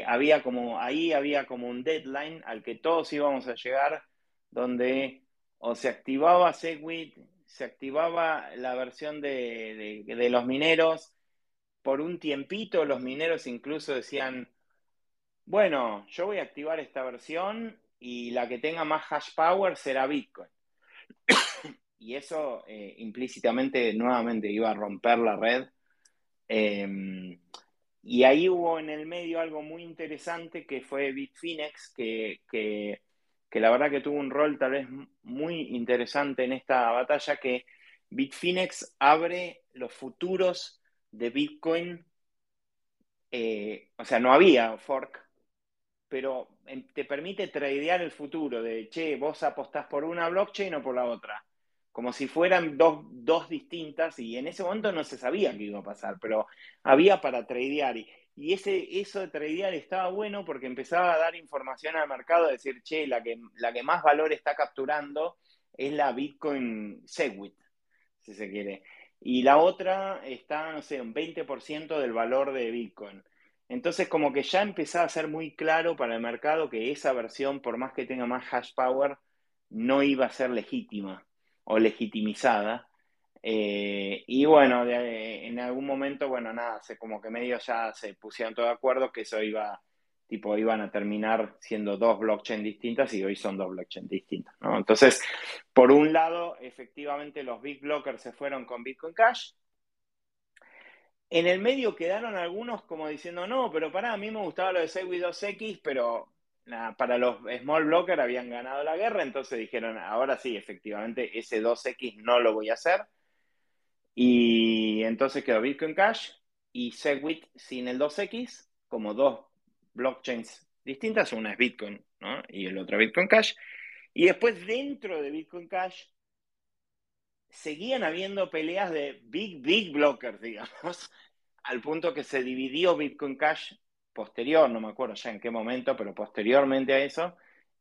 había como, ahí había como un deadline al que todos íbamos a llegar, donde o se activaba Segwit se activaba la versión de, los mineros. Por un tiempito los mineros incluso decían, bueno, yo voy a activar esta versión y la que tenga más hash power será Bitcoin. Y eso eh, implícitamente nuevamente iba a romper la red. Em, y ahí hubo en el medio algo muy interesante que fue Bitfinex, que, que que la verdad que tuvo un rol tal vez muy interesante en esta batalla, que Bitfinex abre los futuros de Bitcoin, eh, o sea, no había fork, pero te permite tradear el futuro de, che, vos apostás por una blockchain o por la otra, como si fueran dos, dos distintas y en ese momento no se sabía qué iba a pasar, pero había para tradear. Y, ese, eso de tradear estaba bueno porque empezaba a dar información al mercado, decir, che, la que, la que más valor está capturando es la Bitcoin Segwit, si se quiere. Y la otra está, no sé, un 20% del valor de Bitcoin. Entonces, como que ya empezaba a ser muy claro para el mercado que esa versión, por más que tenga más hash power, no iba a ser legítima o legitimizada. Eh, y bueno, en algún momento, bueno, nada, se, como que medio ya se pusieron todo de acuerdo que eso iba, tipo, iban a terminar siendo dos blockchains distintas y hoy son dos blockchains distintas. Entonces, por un lado, efectivamente los big blockers se fueron con Bitcoin Cash. En el medio quedaron algunos como diciendo, no, pero para a mí me gustaba lo de Segwit 2X, pero para los small blockers habían ganado la guerra, entonces dijeron, ahora sí, efectivamente, ese 2X no lo voy a hacer. Y entonces quedó Bitcoin Cash y Segwit sin el 2X, como dos blockchains distintas. Una es Bitcoin y el otro Bitcoin Cash. Y después dentro de Bitcoin Cash seguían habiendo peleas de big, big blockers, digamos, al punto que se dividió Bitcoin Cash posterior, no me acuerdo ya en qué momento, pero posteriormente a eso,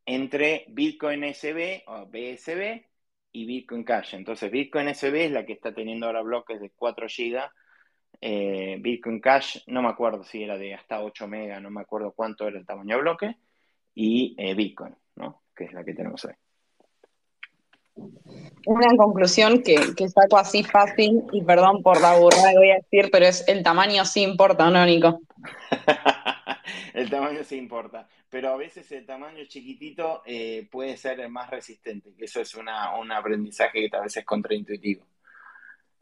entre Bitcoin SB o BSB y Bitcoin Cash. Entonces, Bitcoin SB es la que está teniendo ahora bloques de 4 GB. Eh, Bitcoin Cash, no me acuerdo si era de hasta 8 MB, no me acuerdo cuánto era el tamaño de bloque. Y eh, Bitcoin, ¿no? Que es la que tenemos hoy. Una conclusión que, que, saco así fácil, y perdón por la burrada que voy a decir, pero es el tamaño sí importa, ¿no, Nico? el tamaño sí importa, pero a veces el tamaño chiquitito eh, puede ser más resistente, eso es una, un aprendizaje que a veces es contraintuitivo.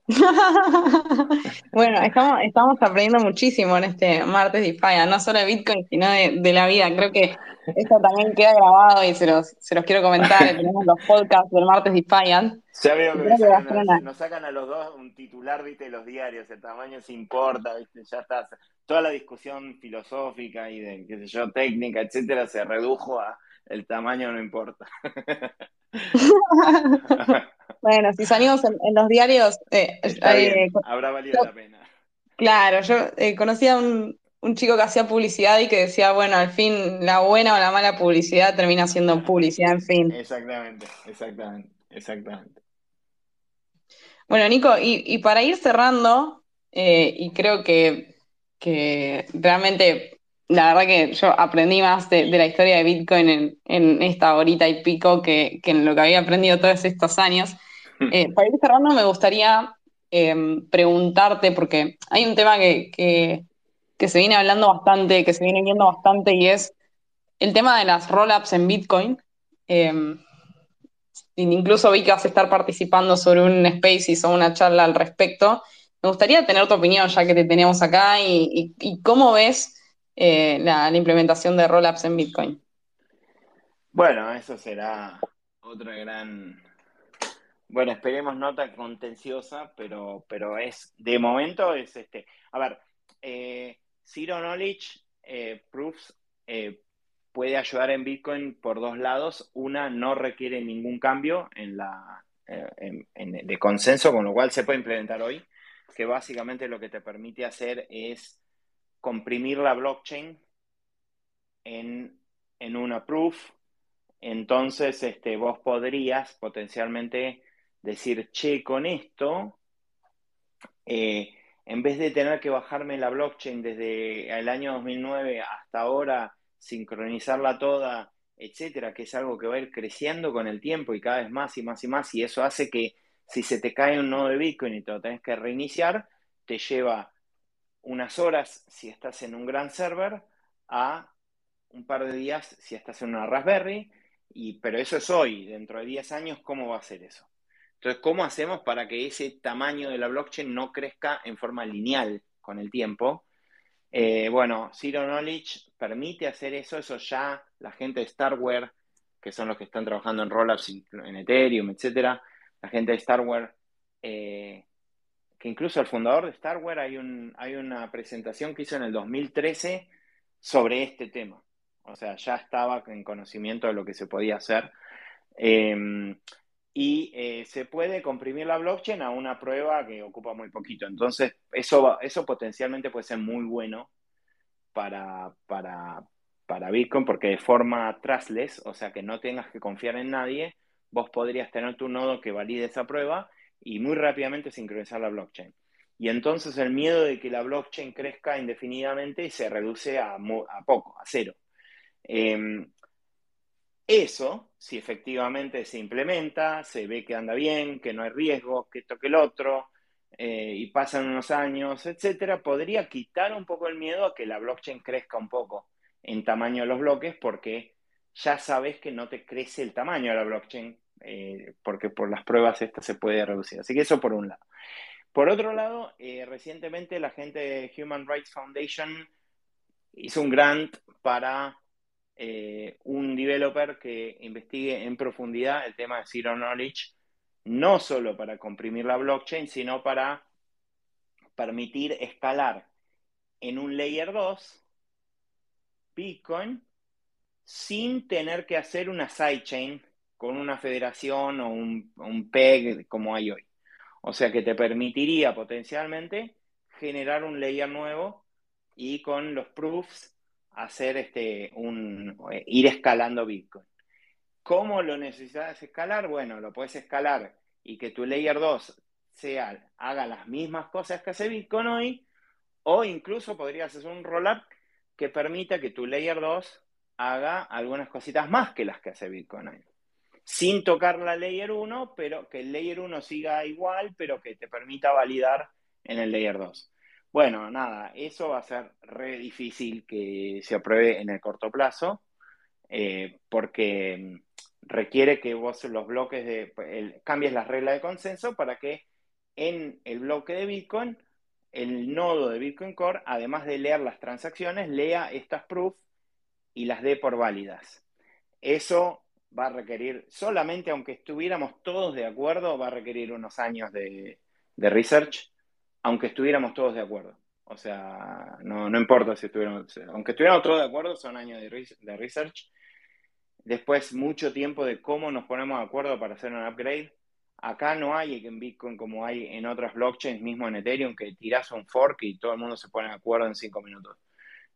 bueno, estamos, estamos aprendiendo muchísimo en este martes de Faya, no solo de Bitcoin, sino de, la vida. Creo que esto también queda grabado y se los, se los quiero comentar. Tenemos los podcasts del martes de Faya. Ya veo que, sacan nos sacan a los dos un titular, viste, de los diarios, el tamaño se importa, viste, ya está. Toda la discusión filosófica y de, qué sé yo, técnica, etcétera, se redujo a el tamaño no importa. bueno, si salimos en, los diarios... Eh, eh, habrá valido la pena. Claro, yo eh, conocía a un, un, chico que hacía publicidad y que decía, bueno, al fin la buena o la mala publicidad termina siendo publicidad, en fin. Exactamente, exactamente, exactamente. Bueno, Nico, y, y para ir cerrando, y creo que, que realmente la verdad que yo aprendí más de, la historia de Bitcoin en, esta horita y pico que, en lo que había aprendido todos estos años. Eh, para ir cerrando, me gustaría em, preguntarte, porque hay un tema que, se viene hablando bastante, que se viene viendo bastante, y es el tema de las roll-ups en Bitcoin. Em, incluso vi que vas a estar participando sobre un Spaces o una charla al respecto. Me gustaría tener tu opinión, ya que te tenemos acá, y cómo ves eh, la, implementación de rollups en Bitcoin. Bueno, eso será otra gran. Bueno, esperemos no tan contenciosa, pero, pero es, de momento es este. A ver, eh, Zero Knowledge eh, Proofs puede ayudar en Bitcoin por dos lados. Una, no requiere ningún cambio en la, de consenso, con lo cual se puede implementar hoy, que básicamente lo que te permite hacer es comprimir la blockchain en, una proof. Entonces, este, vos podrías potencialmente decir, che, con esto, eh, en vez de tener que bajarme la blockchain desde el año 2009 hasta ahora, sincronizarla toda, etcétera, que es algo que va a ir creciendo con el tiempo y cada vez más y más y más, y eso hace que si se te cae un nodo de Bitcoin y te lo tenés que reiniciar, te lleva unas horas si estás en un gran server a un par de días si estás en una Raspberry, y, pero eso es hoy, dentro de 10 años, ¿cómo va a ser eso? Entonces, ¿cómo hacemos para que ese tamaño de la blockchain no crezca en forma lineal con el tiempo? Eh, bueno, Zero Knowledge permite hacer eso, eso ya la gente de Starware, que son los que están trabajando en rollups en Ethereum, etcétera, la gente de Starware eh, que incluso el fundador de Starware hay, un, hay una presentación que hizo en el 2013 sobre este tema. O sea, ya estaba en conocimiento de lo que se podía hacer. Em, y eh, se puede comprimir la blockchain a una prueba que ocupa muy poquito. Entonces, eso, eso potencialmente puede ser muy bueno para, para, para Bitcoin porque de forma trustless, o sea que no tengas que confiar en nadie, vos podrías tener tu nodo que valide esa prueba y muy rápidamente sincronizar la blockchain. Y entonces el miedo de que la blockchain crezca indefinidamente se reduce a, poco, a cero. Em, eso, si efectivamente se implementa, se ve que anda bien, que no hay riesgo, que esto que el otro, eh, y pasan unos años, etcétera, podría quitar un poco el miedo a que la blockchain crezca un poco en tamaño de los bloques, porque ya sabes que no te crece el tamaño de la blockchain, eh, porque por las pruebas esta se puede reducir. Así que eso por un lado. Por otro lado, eh, recientemente la gente de Human Rights Foundation hizo un grant para eh, un developer que investigue en profundidad el tema de Zero Knowledge, no solo para comprimir la blockchain, sino para permitir escalar en un layer 2 Bitcoin sin tener que hacer una sidechain con una federación o un, PEG como hay hoy. O sea que te permitiría potencialmente generar un layer nuevo y con los proofs hacer este, un, eh, ir escalando Bitcoin. ¿Cómo lo necesitas escalar? Bueno, lo puedes escalar y que tu layer 2 sea, haga las mismas cosas que hace Bitcoin hoy, o incluso podrías hacer un rollup que permita que tu layer 2 haga algunas cositas más que las que hace Bitcoin hoy. Sin tocar la layer 1, pero que el layer 1 siga igual, pero que te permita validar en el layer 2. Bueno, nada, eso va a ser re difícil que se apruebe en el corto plazo, eh, porque requiere que vos los bloques de, cambies las reglas de consenso para que en el bloque de Bitcoin, el nodo de Bitcoin Core, además de leer las transacciones, lea estas proofs y las dé por válidas. Eso va a requerir, solamente aunque estuviéramos todos de acuerdo, va a requerir unos años de, research, aunque estuviéramos todos de acuerdo. O sea, no, importa si estuviéramos, aunque estuviéramos todos de acuerdo, son años de, de research. Después, mucho tiempo de cómo nos ponemos de acuerdo para hacer un upgrade. Acá no hay en Bitcoin como hay en otras blockchains, mismo en Ethereum, que tiras un fork y todo el mundo se pone de acuerdo en cinco minutos.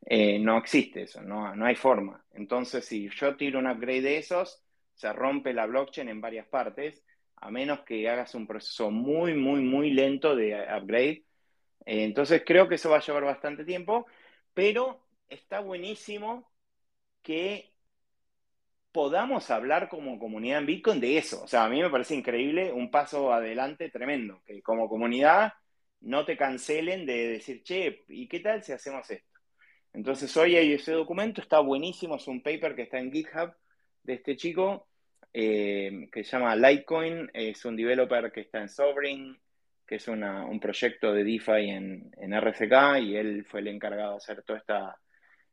Eh, no existe eso, no, no hay forma. Entonces, si yo tiro un upgrade de esos, se rompe la blockchain en varias partes, a menos que hagas un proceso muy, muy, muy lento de upgrade. Eh, entonces, creo que eso va a llevar bastante tiempo, pero está buenísimo que podamos hablar como comunidad en Bitcoin de eso. O sea, a mí me parece increíble, un paso adelante tremendo, que como comunidad no te cancelen de decir, che, ¿y qué tal si hacemos esto? Entonces hoy hay ese documento, está buenísimo, es un paper que está en GitHub de este chico, eh, que se llama Litecoin, es un developer que está en Sovereign, que es un proyecto de DeFi en, en, RCK, y él fue el encargado de hacer toda esta,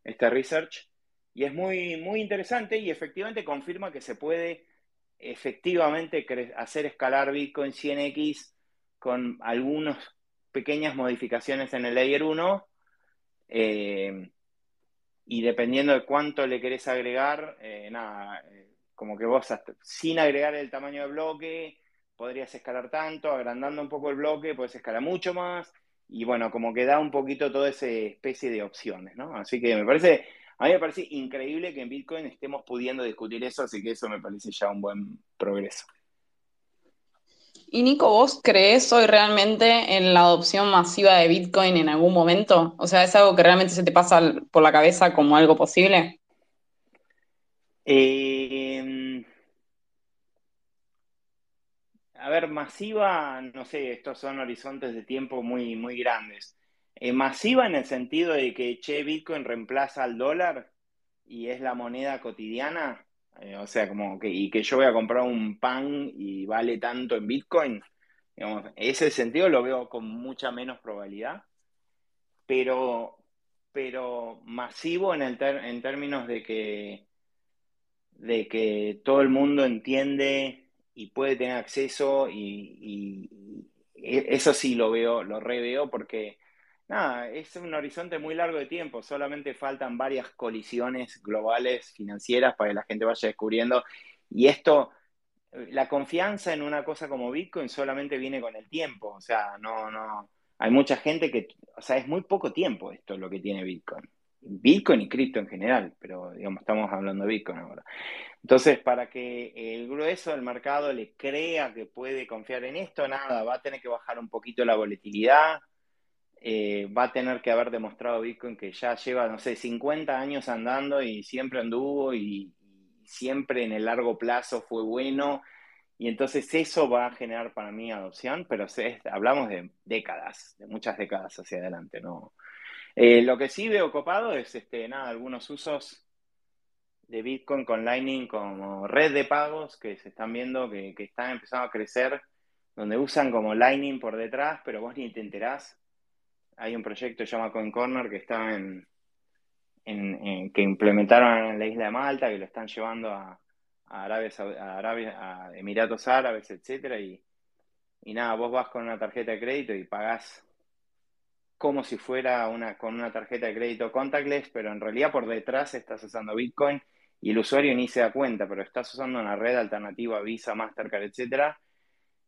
esta research. Y es muy, muy interesante y efectivamente confirma que se puede efectivamente hacer escalar Bitcoin 100x con algunas pequeñas modificaciones en el layer 1. Eh, y dependiendo de cuánto le querés agregar, eh, nada, eh, como que vos sin agregar el tamaño del bloque, podrías escalar tanto, agrandando un poco el bloque, puedes escalar mucho más. Y bueno, como que da un poquito toda esa especie de opciones, ¿no? Así que me parece a mí me parece increíble que en Bitcoin estemos pudiendo discutir eso, así que eso me parece ya un buen progreso. Y Nico, ¿vos crees hoy realmente en la adopción masiva de Bitcoin en algún momento? O sea, ¿es algo que realmente se te pasa por la cabeza como algo posible? Eh, a ver, masiva, no sé, estos son horizontes de tiempo muy, muy grandes. Eh, masiva en el sentido de que, che, Bitcoin reemplaza al dólar y es la moneda cotidiana, eh, o sea, como que, y que yo voy a comprar un pan y vale tanto en Bitcoin, digamos, ese sentido lo veo con mucha menos probabilidad, pero, pero masivo en, el en términos de que, de que todo el mundo entiende y puede tener acceso y, y eso sí lo veo, lo reveo porque es un horizonte muy largo de tiempo, solamente faltan varias colisiones globales financieras para que la gente vaya descubriendo. Y esto, la confianza en una cosa como Bitcoin solamente viene con el tiempo, o sea, no, no, hay mucha gente que, o sea, es muy poco tiempo esto lo que tiene Bitcoin. Bitcoin y cripto en general, pero digamos, estamos hablando de Bitcoin ahora. Entonces, para que el grueso del mercado le crea que puede confiar en esto, nada, va a tener que bajar un poquito la volatilidad, eh, va a tener que haber demostrado Bitcoin que ya lleva, no sé, 50 años andando y siempre anduvo y, siempre en el largo plazo fue bueno. Y entonces eso va a generar para mí adopción, pero hablamos de décadas, de muchas décadas hacia adelante, ¿no? Eh, lo que sí veo copado es, este, nada, algunos usos de Bitcoin con Lightning como red de pagos que se están viendo que, que están empezando a crecer, donde usan como Lightning por detrás, pero vos ni te enterás hay un proyecto llamado Coin Corner que está en, que implementaron en la isla de Malta, que lo están llevando a, Arabia, a, Arabia, Emiratos Árabes, etcétera, y, nada, vos vas con una tarjeta de crédito y pagás como si fuera una, con una tarjeta de crédito contactless, pero en realidad por detrás estás usando Bitcoin y el usuario ni se da cuenta, pero estás usando una red alternativa, Visa, Mastercard, etcétera,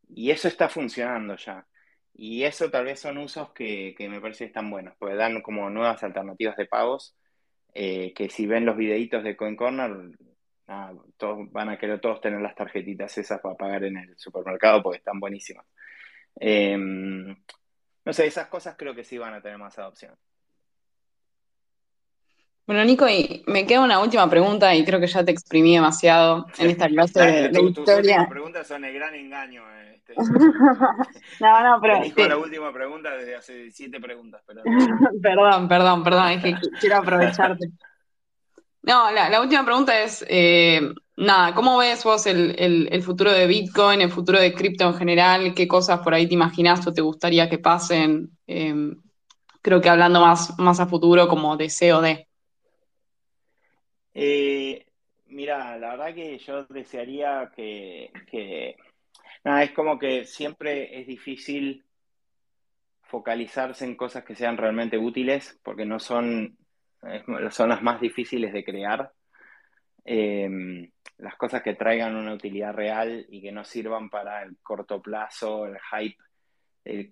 y eso está funcionando ya. Y eso tal vez son usos que, me parece que están buenos, porque dan como nuevas alternativas de pagos eh, que si ven los videitos de Coin Corner, todos van a querer todos tener las tarjetitas esas para pagar en el supermercado porque están buenísimas. Em, no sé, esas cosas creo que sí van a tener más adopción. Bueno, Nico, y me queda una última pregunta y creo que ya te exprimí demasiado en esta clase de, de historia. Tus preguntas son el gran engaño. Este. no, no, pero... Dijo la última pregunta desde hace siete preguntas. perdón, perdón, perdón, es que quiero aprovecharte. No, la, última pregunta es, eh, nada, ¿cómo ves vos el, futuro de Bitcoin, el futuro de cripto en general? ¿Qué cosas por ahí te imaginas o te gustaría que pasen? Em, creo que hablando más, más a futuro como de COD. Eh, mira, la verdad que yo desearía que, nada, es como que siempre es difícil focalizarse en cosas que sean realmente útiles, porque no son, son las más difíciles de crear. Em, las cosas que traigan una utilidad real y que no sirvan para el corto plazo, el hype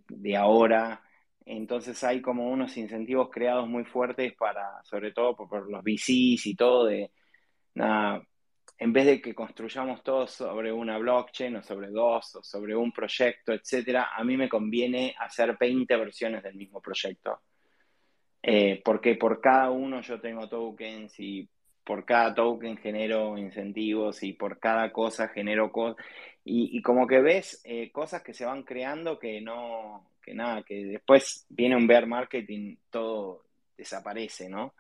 de ahora, entonces hay como unos incentivos creados muy fuertes para, sobre todo por, los VCs y todo, de nada, en vez de que construyamos todo sobre una blockchain o sobre dos o sobre un proyecto, etcétera, a mí me conviene hacer 20 versiones del mismo proyecto. Eh, porque por cada uno yo tengo tokens y por cada token genero incentivos y por cada cosa genero cosas. Y, como que ves eh, cosas que se van creando que no, que nada, que después viene un bear marketing, todo desaparece, ¿no?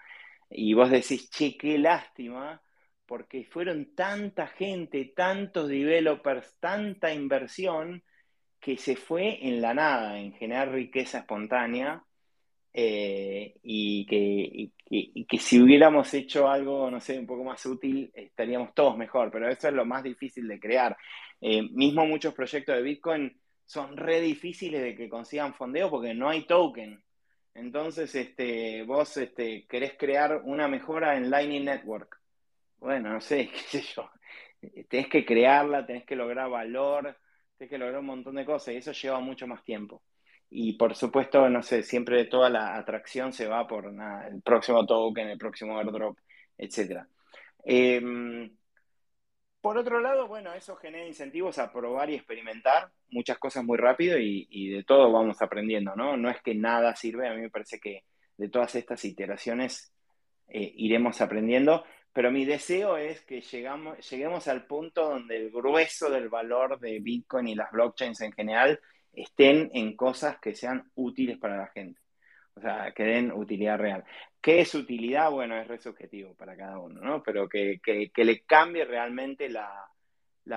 Y vos decís, che, qué lástima, porque fueron tanta gente, tantos developers, tanta inversión, que se fue en la nada, en generar riqueza espontánea, eh, y, que, que, si hubiéramos hecho algo, no sé, un poco más útil, estaríamos todos mejor, pero eso es lo más difícil de crear. Eh, mismo muchos proyectos de Bitcoin son re difíciles de que consigan fondeo porque no hay token. Entonces, este, vos este, querés crear una mejora en Lightning Network. Bueno, no sé, qué sé yo. Tenés que crearla, tenés que lograr valor, tenés que lograr un montón de cosas y eso lleva mucho más tiempo. Y por supuesto, no sé, siempre toda la atracción se va por el próximo token, el próximo airdrop, etc. Por otro lado, bueno, eso genera incentivos a probar y experimentar muchas cosas muy rápido y, de todo vamos aprendiendo, ¿no? No es que nada sirve, a mí me parece que de todas estas iteraciones eh, iremos aprendiendo, pero mi deseo es que lleguemos al punto donde el grueso del valor de Bitcoin y las blockchains en general estén en cosas que sean útiles para la gente, o sea, que den utilidad real. ¿Qué es utilidad? Bueno, es re subjetivo para cada uno, ¿no? Pero que, le cambie realmente la,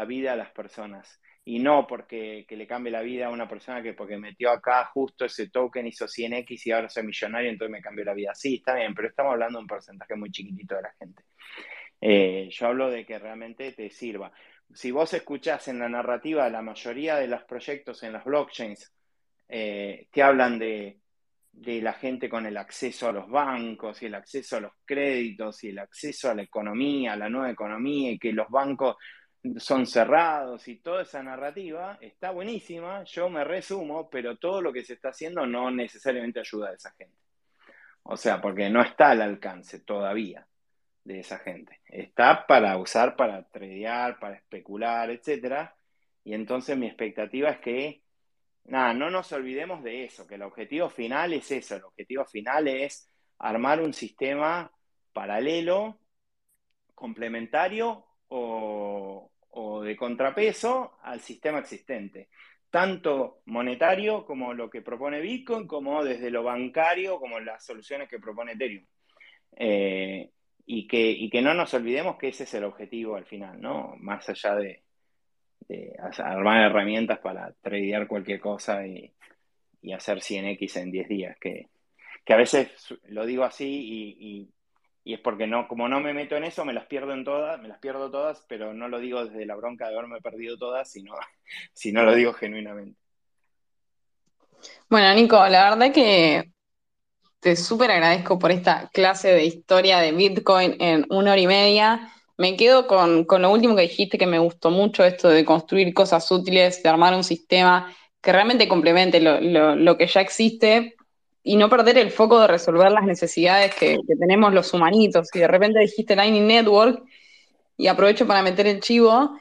vida a las personas. Y no porque que le cambie la vida a una persona que porque metió acá justo ese token, hizo 100x y ahora soy millonario, entonces me cambió la vida. Sí, está bien, pero estamos hablando de un porcentaje muy chiquitito de la gente. Eh, yo hablo de que realmente te sirva. Si vos escuchás en la narrativa la mayoría de los proyectos en las blockchains eh, que hablan de de la gente con el acceso a los bancos y el acceso a los créditos y el acceso a la economía, a la nueva economía y que los bancos son cerrados y toda esa narrativa está buenísima, yo me resumo, pero todo lo que se está haciendo no necesariamente ayuda a esa gente. O sea, porque no está al alcance todavía de esa gente. Está para usar, para tradear, para especular, etc. Y entonces mi expectativa es que nada, no nos olvidemos de eso, que el objetivo final es eso, el objetivo final es armar un sistema paralelo, complementario o, de contrapeso al sistema existente, tanto monetario como lo que propone Bitcoin, como desde lo bancario, como las soluciones que propone Ethereum. Eh, y, que, y que no nos olvidemos que ese es el objetivo al final, ¿no? Más allá de, armar herramientas para tradear cualquier cosa y, hacer 100x en 10 días, que, a veces lo digo así y, es porque no, como no me meto en eso, me las pierdo en todas, me las pierdo todas, pero no lo digo desde la bronca de haberme perdido todas, sino, sino lo digo genuinamente. Bueno, Nico, la verdad que te súper agradezco por esta clase de historia de Bitcoin en una hora y media. Me quedo con, lo último que dijiste que me gustó mucho, esto de construir cosas útiles, de armar un sistema que realmente complemente lo, que ya existe y no perder el foco de resolver las necesidades que, que tenemos los humanitos. Y de repente dijiste Lightning Network, y aprovecho para meter el chivo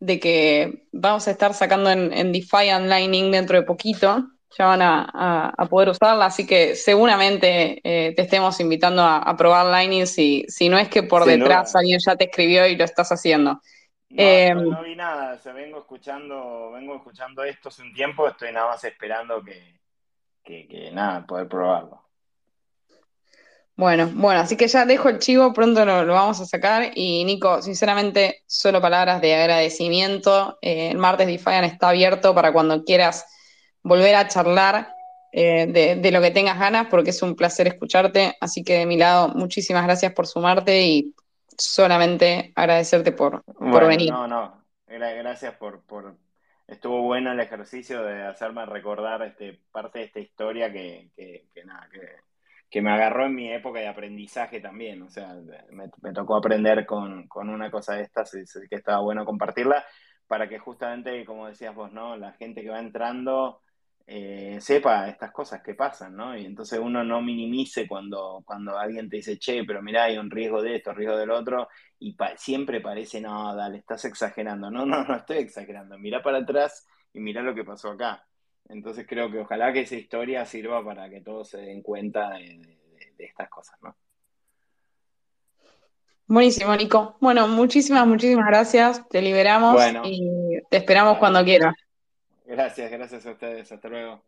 de que vamos a estar sacando en, en Defiant Lightning dentro de poquito. Ya van a, a, a poder usarla, así que seguramente eh, te estemos invitando a, a, probar Lightning si, si no es que por detrás alguien ya te escribió y lo estás haciendo. No, eh, no, no, vi nada, o sea, vengo escuchando, vengo escuchando esto hace un tiempo, estoy nada más esperando que, que, que nada, poder probarlo. Bueno, bueno, así que ya dejo el chivo, pronto lo, lo vamos a sacar. Y Nico, sinceramente, solo palabras de agradecimiento. Eh, el martes Defiant está abierto para cuando quieras volver a charlar eh, de, de, lo que tengas ganas, porque es un placer escucharte. Así que de mi lado, muchísimas gracias por sumarte y solamente agradecerte por, bueno, por venir. No, no, gracias por, por, Estuvo bueno el ejercicio de hacerme recordar este, parte de esta historia que, que, que nada, que que me agarró en mi época de aprendizaje también, o sea, me, me tocó aprender con, con, una cosa de estas sé que estaba bueno compartirla para que justamente, como decías vos, ¿no? La gente que va entrando eh, sepa estas cosas que pasan, ¿no? Y entonces uno no minimice cuando, cuando alguien te dice, che, pero mirá, hay un riesgo de esto, riesgo del otro, y pa siempre parece, no, dale, estás exagerando. No, no, no estoy exagerando. Mirá para atrás y mirá lo que pasó acá. Entonces creo que ojalá que esa historia sirva para que todos se den cuenta de, de, de estas cosas, ¿no? Buenísimo, Nico. Bueno, muchísimas, muchísimas gracias. Te liberamos bueno, y te esperamos cuando quieras. Gracias, gracias a ustedes. Hasta luego.